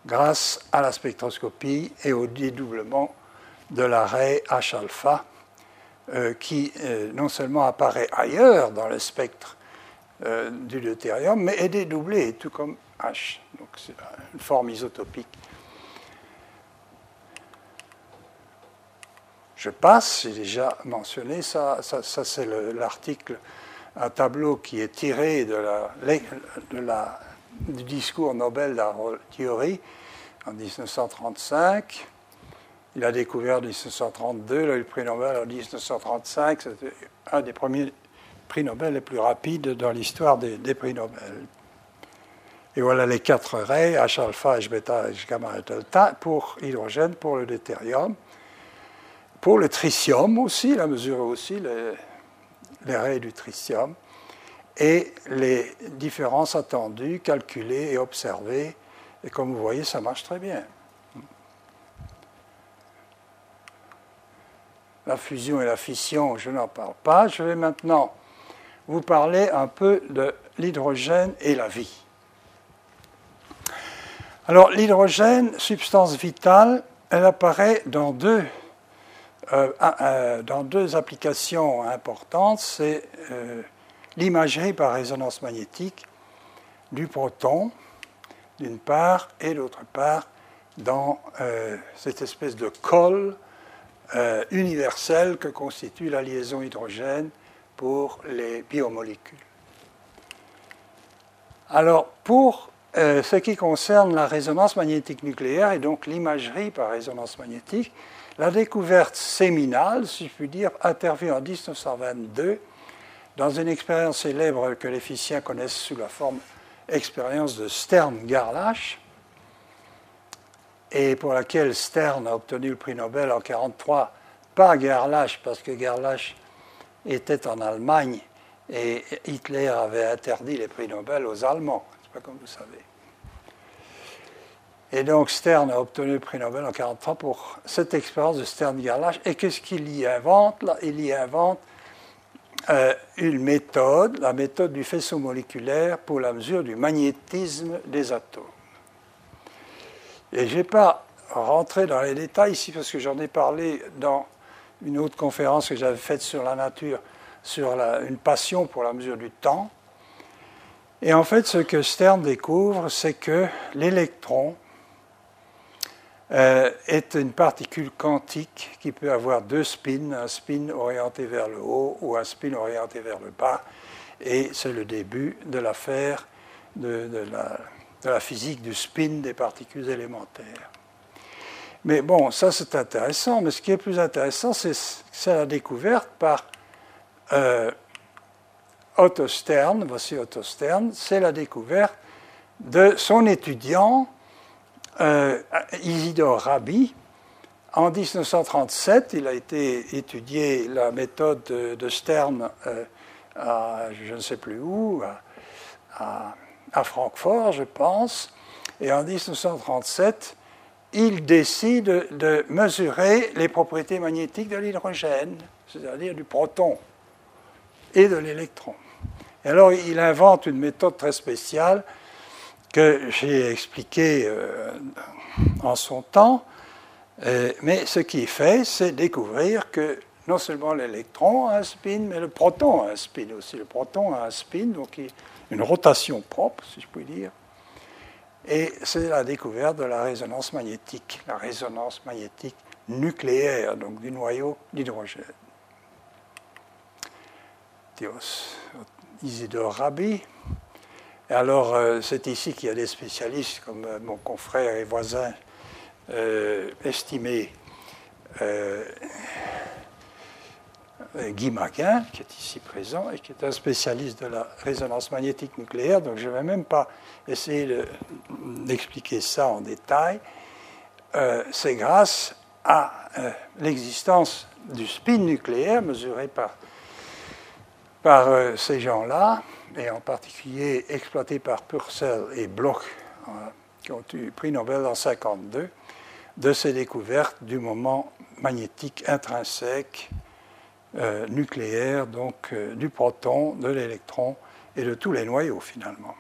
Speaker 4: grâce à la spectroscopie et au dédoublement de l'arrêt H-alpha, euh, qui euh, non seulement apparaît ailleurs dans le spectre du deutérium, mais est dédoublé, tout comme H. Donc c'est une forme isotopique. Je passe, j'ai déjà mentionné ça, ça, c'est l'article, un tableau qui est tiré de la, du discours Nobel d'Harold Theory en 1935. Il a découvert en 1932, il a eu le prix Nobel en 1935, c'était un des premiers prix Nobel les plus rapides dans l'histoire des, prix Nobel. Et voilà les quatre raies, H alpha, H bêta, H gamma et delta, pour hydrogène, pour le deutérium. Pour le tritium aussi, il a mesuré aussi les, les raies du tritium et les différences attendues, calculées et observées. Et comme vous voyez, ça marche très bien. La fusion et la fission, je n'en parle pas. Je vais maintenant vous parler un peu de l'hydrogène et la vie. Alors l'hydrogène, substance vitale, elle apparaît dans deux, euh, euh, dans deux applications importantes. C'est euh, l'imagerie par résonance magnétique du proton, d'une part, et d'autre part, dans cette espèce de colle universelle que constitue la liaison hydrogène pour les biomolécules. Alors, pour euh, ce qui concerne la résonance magnétique nucléaire et donc l'imagerie par résonance magnétique, la découverte séminale, si je puis dire, intervient en 1922 dans une expérience célèbre que les physiciens connaissent sous la forme expérience de Stern-Garlache, et pour laquelle Stern a obtenu le prix Nobel en 1943, pas Gerlach, parce que Gerlach était en Allemagne et Hitler avait interdit les prix Nobel aux Allemands, c'est pas comme vous savez. Et donc Stern a obtenu le prix Nobel en 1943 pour cette expérience de Stern-Gerlach. Et qu'est-ce qu'il y invente là? Il y invente euh, une méthode, la méthode du faisceau moléculaire pour la mesure du magnétisme des atomes. Et je n'ai pas rentré dans les détails ici parce que j'en ai parlé dans une autre conférence que j'avais faite sur la nature, sur une passion pour la mesure du temps. Et en fait, ce que Stern découvre, c'est que l'électron euh, est une particule quantique qui peut avoir deux spins, un spin orienté vers le haut ou un spin orienté vers le bas. Et c'est le début de l'affaire de, la, de la physique du spin des particules élémentaires. Mais bon, ça c'est intéressant, mais ce qui est plus intéressant, c'est la découverte par euh, Otto Stern, voici Otto Stern, c'est la découverte de son étudiant euh, Isidore Rabi. En 1937, il a été étudié la méthode de, Stern euh, à je ne sais plus où, à, à, Francfort, je pense. Et en 1937, il décide de mesurer les propriétés magnétiques de l'hydrogène, c'est-à-dire du proton et de l'électron. Et alors, il invente une méthode très spéciale que j'ai expliquée euh, en son temps, euh, mais ce qu'il fait, c'est découvrir que non seulement l'électron a un spin, mais le proton a un spin aussi. Le proton a un spin, donc une rotation propre, si je puis dire. Et c'est la découverte de la résonance magnétique, la résonance magnétique nucléaire, donc du noyau d'hydrogène. Isidore Rabi. Alors, euh, c'est ici qu'il y a des spécialistes comme euh, mon confrère et voisin euh, estimé Guy Maguin, qui est ici présent et qui est un spécialiste de la résonance magnétique nucléaire. Donc, je ne vais même pas essayer d'expliquer ça en détail. euh, c'est grâce à euh, l'existence du spin nucléaire mesuré par, par euh, ces gens-là, et en particulier exploité par Purcell et Bloch, qui ont eu prix Nobel en 1952, de ces découvertes du moment magnétique intrinsèque nucléaire, donc du proton, de l'électron et de tous les noyaux finalement.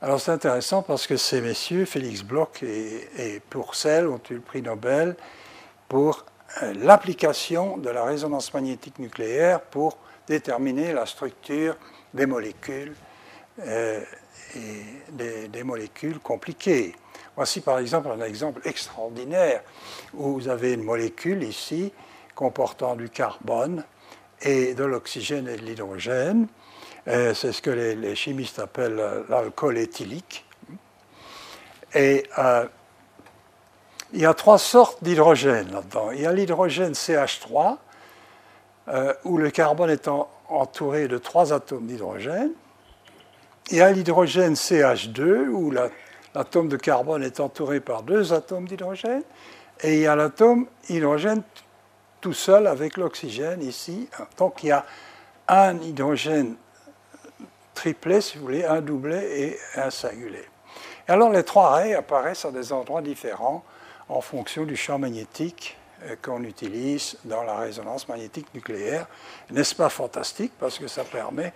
Speaker 4: Alors c'est intéressant parce que ces messieurs, Félix Bloch et, Purcell, ont eu le prix Nobel pour euh, l'application de la résonance magnétique nucléaire pour déterminer la structure des molécules euh, et des, molécules compliquées. Voici par exemple un exemple extraordinaire où vous avez une molécule ici comportant du carbone et de l'oxygène et de l'hydrogène. Euh, c'est ce que les, chimistes appellent euh, l'alcool éthylique. Et euh, il y a trois sortes d'hydrogène là-dedans. Il y a l'hydrogène CH3, où le carbone est entouré de trois atomes d'hydrogène. Il y a l'hydrogène CH2, où l'atome de carbone est entouré par deux atomes d'hydrogène. Et il y a l'atome hydrogène tout seul avec l'oxygène ici. Donc il y a un hydrogène triplet, si vous voulez, un doublet et un singulet. Et alors les trois raies apparaissent à des endroits différents en fonction du champ magnétique euh, qu'on utilise dans la résonance magnétique nucléaire. N'est-ce pas fantastique? Parce que ça permet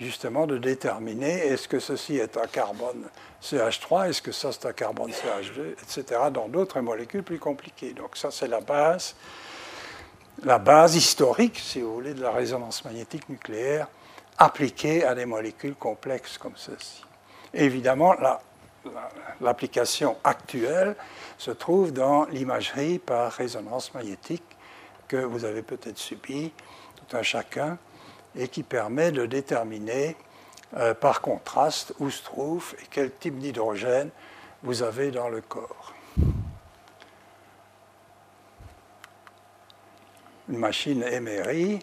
Speaker 4: justement de déterminer est-ce que ceci est un carbone CH3, est-ce que ça c'est un carbone CH2, etc., dans d'autres molécules plus compliquées. Donc ça c'est la base, la base historique, si vous voulez, de la résonance magnétique nucléaire appliquée à des molécules complexes comme ceci. Évidemment, l'application actuelle se trouve dans l'imagerie par résonance magnétique que vous avez peut-être subi, tout un chacun, et qui permet de déterminer euh, par contraste où se trouve et quel type d'hydrogène vous avez dans le corps. Une machine Emery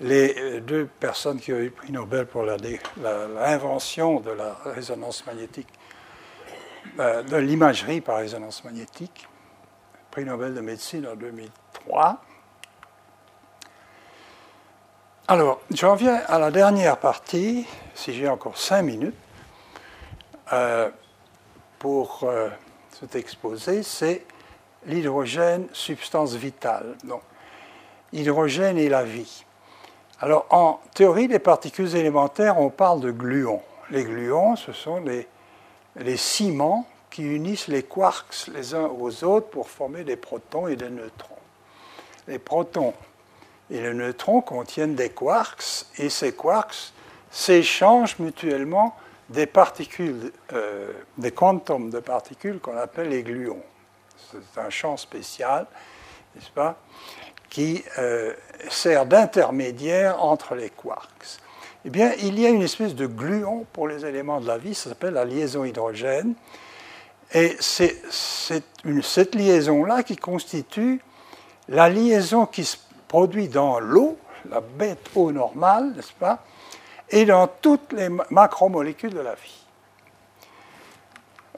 Speaker 4: les euh, deux personnes qui ont eu le prix Nobel pour l'invention de la résonance magnétique, euh, de l'imagerie par résonance magnétique, prix Nobel de médecine en 2003. Alors, j'en viens à la dernière partie, si j'ai encore cinq minutes, euh, pour cet exposé, c'est l'hydrogène, substance vitale. Donc, hydrogène et la vie. Alors, en théorie des particules élémentaires, on parle de gluons. Les gluons, ce sont les, ciments qui unissent les quarks les uns aux autres pour former des protons et des neutrons. Les protons et les neutrons contiennent des quarks, et ces quarks s'échangent mutuellement des particules, euh, des quantums de particules qu'on appelle les gluons. C'est un champ spécial, n'est-ce pas qui euh, sert d'intermédiaire entre les quarks. Eh bien, il y a une espèce de gluon pour les éléments de la vie, ça s'appelle la liaison hydrogène. Et c'est cette liaison-là qui constitue la liaison qui se produit dans l'eau, la bête eau normale, n'est-ce pas, et dans toutes les macromolécules de la vie.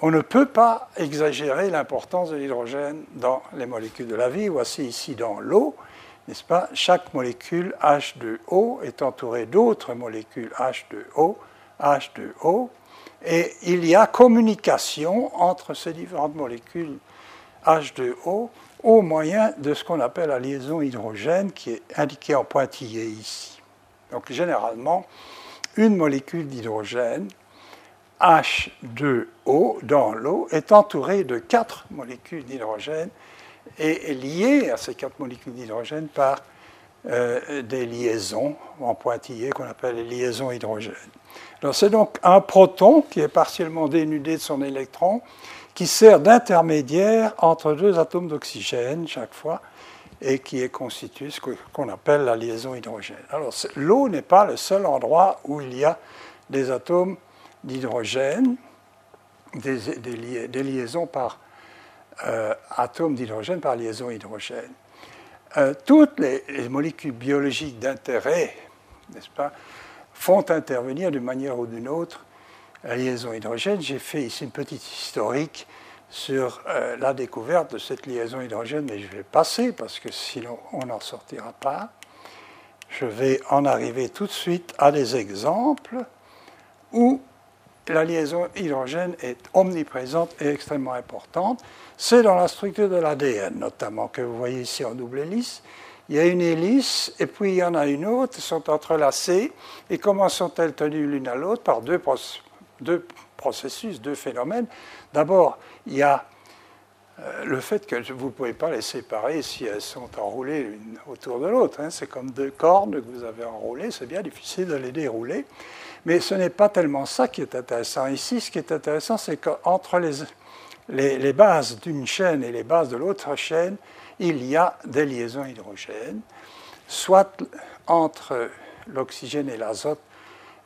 Speaker 4: On ne peut pas exagérer l'importance de l'hydrogène dans les molécules de la vie. Voici ici dans l'eau, n'est-ce pas Chaque molécule H2O est entourée d'autres molécules H2O, H2O, et il y a communication entre ces différentes molécules H2O au moyen de ce qu'on appelle la liaison hydrogène qui est indiquée en pointillé ici. Donc généralement, une molécule d'hydrogène H2O dans l'eau est entourée de quatre molécules d'hydrogène et est liée à ces quatre molécules d'hydrogène par euh, des liaisons en pointillés qu'on appelle les liaisons hydrogène. c'est donc un proton qui est partiellement dénudé de son électron qui sert d'intermédiaire entre deux atomes d'oxygène chaque fois et qui est constitué ce qu'on appelle la liaison hydrogène. Alors l'eau n'est pas le seul endroit où il y a des atomes d'hydrogène, des, liaisons par euh, atomes d'hydrogène, par liaison hydrogène. Euh, toutes les, molécules biologiques d'intérêt, n'est-ce pas, font intervenir d'une manière ou d'une autre la liaison hydrogène, j'ai fait ici une petite historique sur euh, la découverte de cette liaison hydrogène, mais je vais passer parce que sinon on n'en sortira pas. Je vais en arriver tout de suite à des exemples où la liaison hydrogène est omniprésente et extrêmement importante. C'est dans la structure de l'ADN, notamment, que vous voyez ici en double hélice. Il y a une hélice et puis il y en a une autre, elles sont entrelacées. Et comment sont-elles tenues l'une à l'autre Par deux, deux, processus, deux phénomènes. D'abord, il y a euh, le fait que vous ne pouvez pas les séparer si elles sont enroulées l'une autour de l'autre. Hein. C'est comme deux cordes que vous avez enroulées, c'est bien difficile de les dérouler. Mais ce n'est pas tellement ça qui est intéressant ici. Ce qui est intéressant, c'est qu'entre les, les, bases d'une chaîne et les bases de l'autre chaîne, il y a des liaisons hydrogènes, soit entre l'oxygène et l'azote,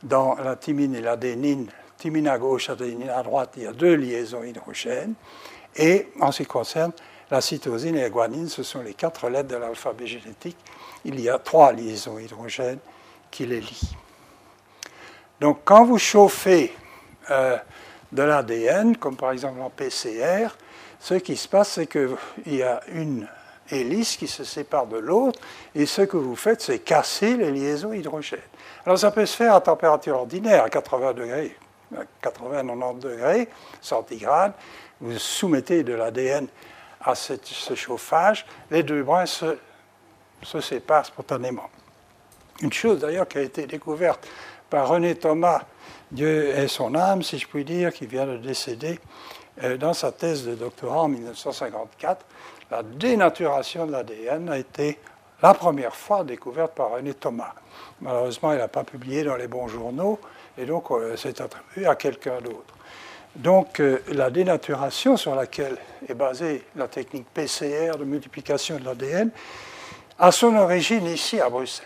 Speaker 4: dans la thymine et l'adénine, thymine à gauche, adénine à droite, il y a deux liaisons hydrogènes. Et en ce qui concerne la cytosine et la guanine, ce sont les quatre lettres de l'alphabet génétique. Il y a trois liaisons hydrogènes qui les lient. Donc quand vous chauffez euh, de l'ADN, comme par exemple en PCR, ce qui se passe, c'est qu'il y a une hélice qui se sépare de l'autre, et ce que vous faites, c'est casser les liaisons hydrogènes. Alors ça peut se faire à température ordinaire, à 80 degrés, 80-90 degrés centigrades. Vous soumettez de l'ADN à ce chauffage, les deux brins se, séparent spontanément. Une chose d'ailleurs qui a été découverte par René Thomas, Dieu est son âme, si je puis dire, qui vient de décéder euh, dans sa thèse de doctorat en 1954. La dénaturation de l'ADN a été la première fois découverte par René Thomas. Malheureusement, il n'a pas publié dans les bons journaux et donc euh, c'est attribué à quelqu'un d'autre. Donc euh, la dénaturation sur laquelle est basée la technique PCR de multiplication de l'ADN a son origine ici à Bruxelles.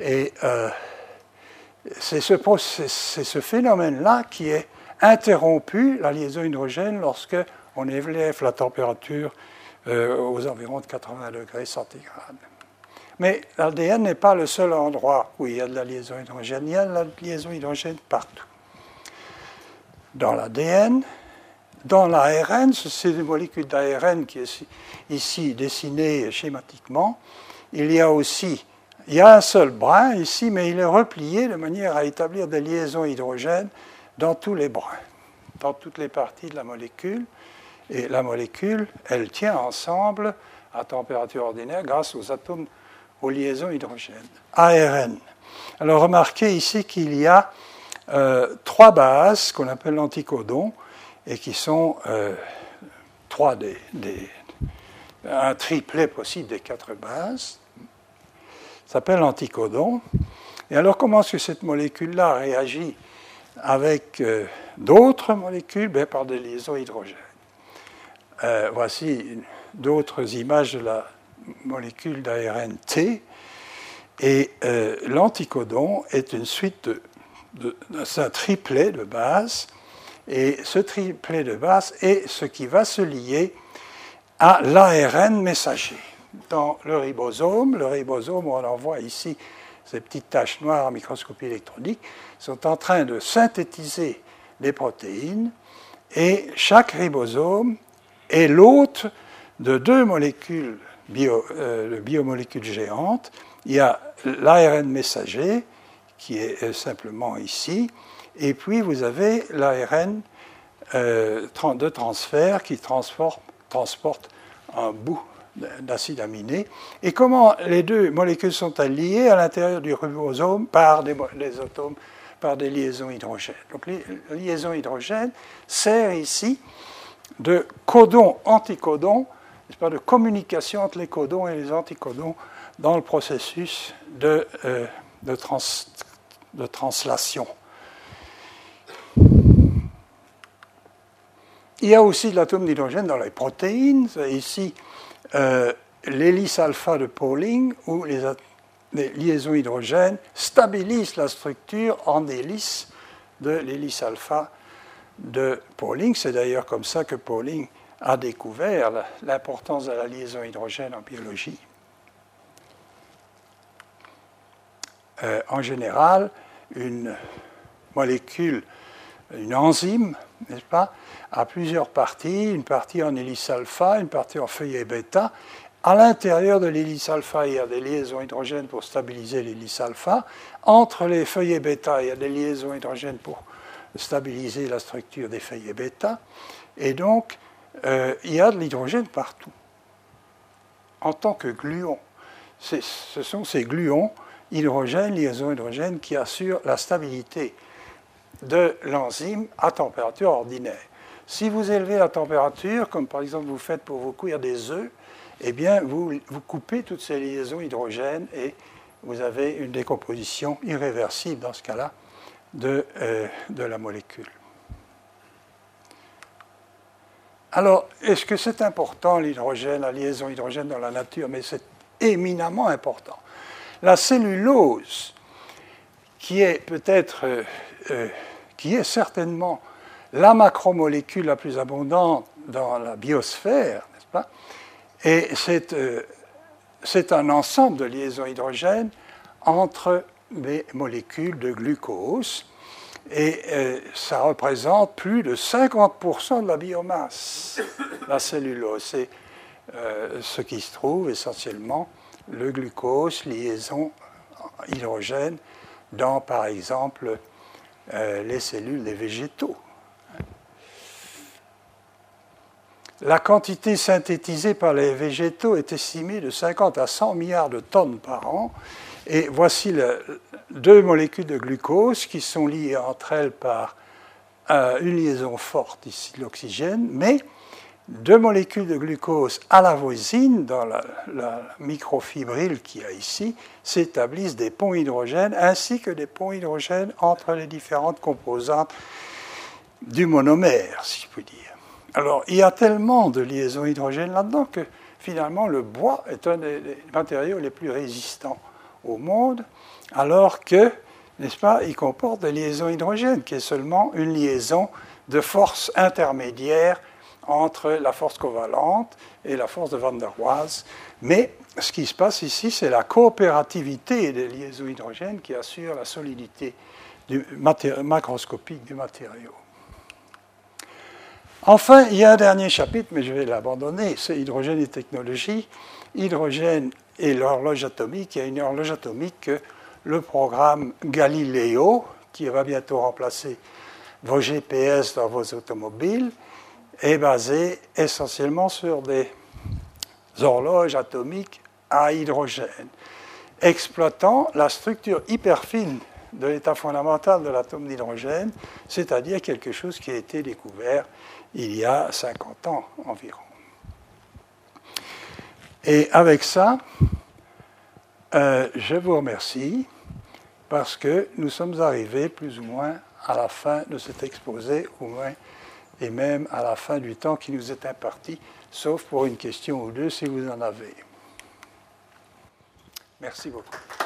Speaker 4: Et c'est ce, phénomène-là qui est interrompu, la liaison hydrogène, lorsque on élève la température euh, aux environs de 80 degrés centigrades. Mais l'ADN n'est pas le seul endroit où il y a de la liaison hydrogène. Il y a de la liaison hydrogène partout. Dans l'ADN, dans l'ARN, c'est une molécule d'ARN qui est ici dessinée schématiquement. Il y a aussi il y a un seul brin ici, mais il est replié de manière à établir des liaisons hydrogènes dans tous les brins, dans toutes les parties de la molécule. Et la molécule, elle tient ensemble à température ordinaire grâce aux atomes, aux liaisons hydrogènes. ARN. Alors remarquez ici qu'il y a euh, trois bases qu'on appelle l'anticodon et qui sont euh, trois des, un triplet possible des quatre bases s'appelle l'anticodon. Et alors, comment est-ce que cette molécule-là réagit avec euh, d'autres molécules? Ben, Par des liaisons hydrogènes. Voici d'autres images de la molécule d'ARN T. Et euh, l'anticodon est une suite de, de, un triplet de base. Et ce triplet de base est ce qui va se lier à l'ARN messager dans le ribosome. Le ribosome, on en voit ici ces petites taches noires en microscopie électronique, sont en train de synthétiser des protéines et chaque ribosome est l'hôte de deux molécules bio, euh, biomolécules géantes. Il y a l'ARN messager qui est euh, simplement ici, et puis vous avez l'ARN euh, de transfert qui transporte, un bout d'acide aminé, et comment les deux molécules sont alliées à l'intérieur du ribosome par des, atomes, par des liaisons hydrogènes. Donc la liaison hydrogène sert ici de codon anticodon, de communication entre les codons et les anticodons dans le processus de, euh, de, de translation. Il y a aussi de l'atome d'hydrogène dans les protéines. Ici, euh, l'hélice alpha de Pauling, où les, liaisons hydrogènes stabilisent la structure en hélice de l'hélice alpha de Pauling. C'est d'ailleurs comme ça que Pauling a découvert l'importance de la liaison hydrogène en biologie. Euh, en général, une molécule, une enzyme, n'est-ce pas, a plusieurs parties, une partie en hélice alpha, une partie en feuillet bêta. À l'intérieur de l'hélice alpha, il y a des liaisons hydrogènes pour stabiliser l'hélice alpha. Entre les feuillets bêta, il y a des liaisons hydrogènes pour stabiliser la structure des feuillets bêta. Et donc, euh, il y a de l'hydrogène partout. En tant que gluon, ce sont ces gluons hydrogène, liaison hydrogène, qui assurent la stabilité de l'enzyme à température ordinaire. Si vous élevez la température, comme par exemple vous faites pour vous cuire des œufs, eh bien vous, coupez toutes ces liaisons hydrogènes et vous avez une décomposition irréversible dans ce cas-là de, euh, de la molécule. Alors, est-ce que c'est important l'hydrogène, la liaison hydrogène dans la nature? Mais c'est éminemment important. La cellulose, qui est peut-être, euh, euh, qui est certainement la macromolécule la plus abondante dans la biosphère, n'est-ce pas? Et euh, c'est un ensemble de liaisons hydrogènes entre des molécules de glucose. Et ça représente plus de 50% de la biomasse, la cellulose. C'est ce qui se trouve essentiellement le glucose, liaison hydrogène, dans par exemple euh, les cellules des végétaux. La quantité synthétisée par les végétaux est estimée de 50 à 100 milliards de tonnes par an. Et voici deux molécules de glucose qui sont liées entre elles par euh, une liaison forte, ici l'oxygène, mais deux molécules de glucose à la voisine, dans la, microfibrille qu'il y a ici, s'établissent des ponts hydrogènes ainsi que des ponts hydrogènes entre les différentes composantes du monomère, si je puis dire. Alors, il y a tellement de liaisons hydrogènes là-dedans que finalement le bois est un des matériaux les plus résistants au monde, alors que, n'est-ce pas, il comporte des liaisons hydrogènes, qui est seulement une liaison de force intermédiaire entre la force covalente et la force de Van der Waals. Mais ce qui se passe ici, c'est la coopérativité des liaisons hydrogènes qui assure la solidité macroscopique du matériau. Enfin, il y a un dernier chapitre, mais je vais l'abandonner, c'est hydrogène et technologie. Hydrogène et l'horloge atomique. Il y a une horloge atomique que le programme Galileo, qui va bientôt remplacer vos GPS dans vos automobiles, est basé essentiellement sur des horloges atomiques à hydrogène, exploitant la structure hyper fine de l'état fondamental de l'atome d'hydrogène, c'est-à-dire quelque chose qui a été découvert il y a 50 ans environ. Et avec ça, euh, je vous remercie parce que nous sommes arrivés plus ou moins à la fin de cet exposé, au moins et même à la fin du temps qui nous est imparti, sauf pour une question ou deux si vous en avez. Merci beaucoup.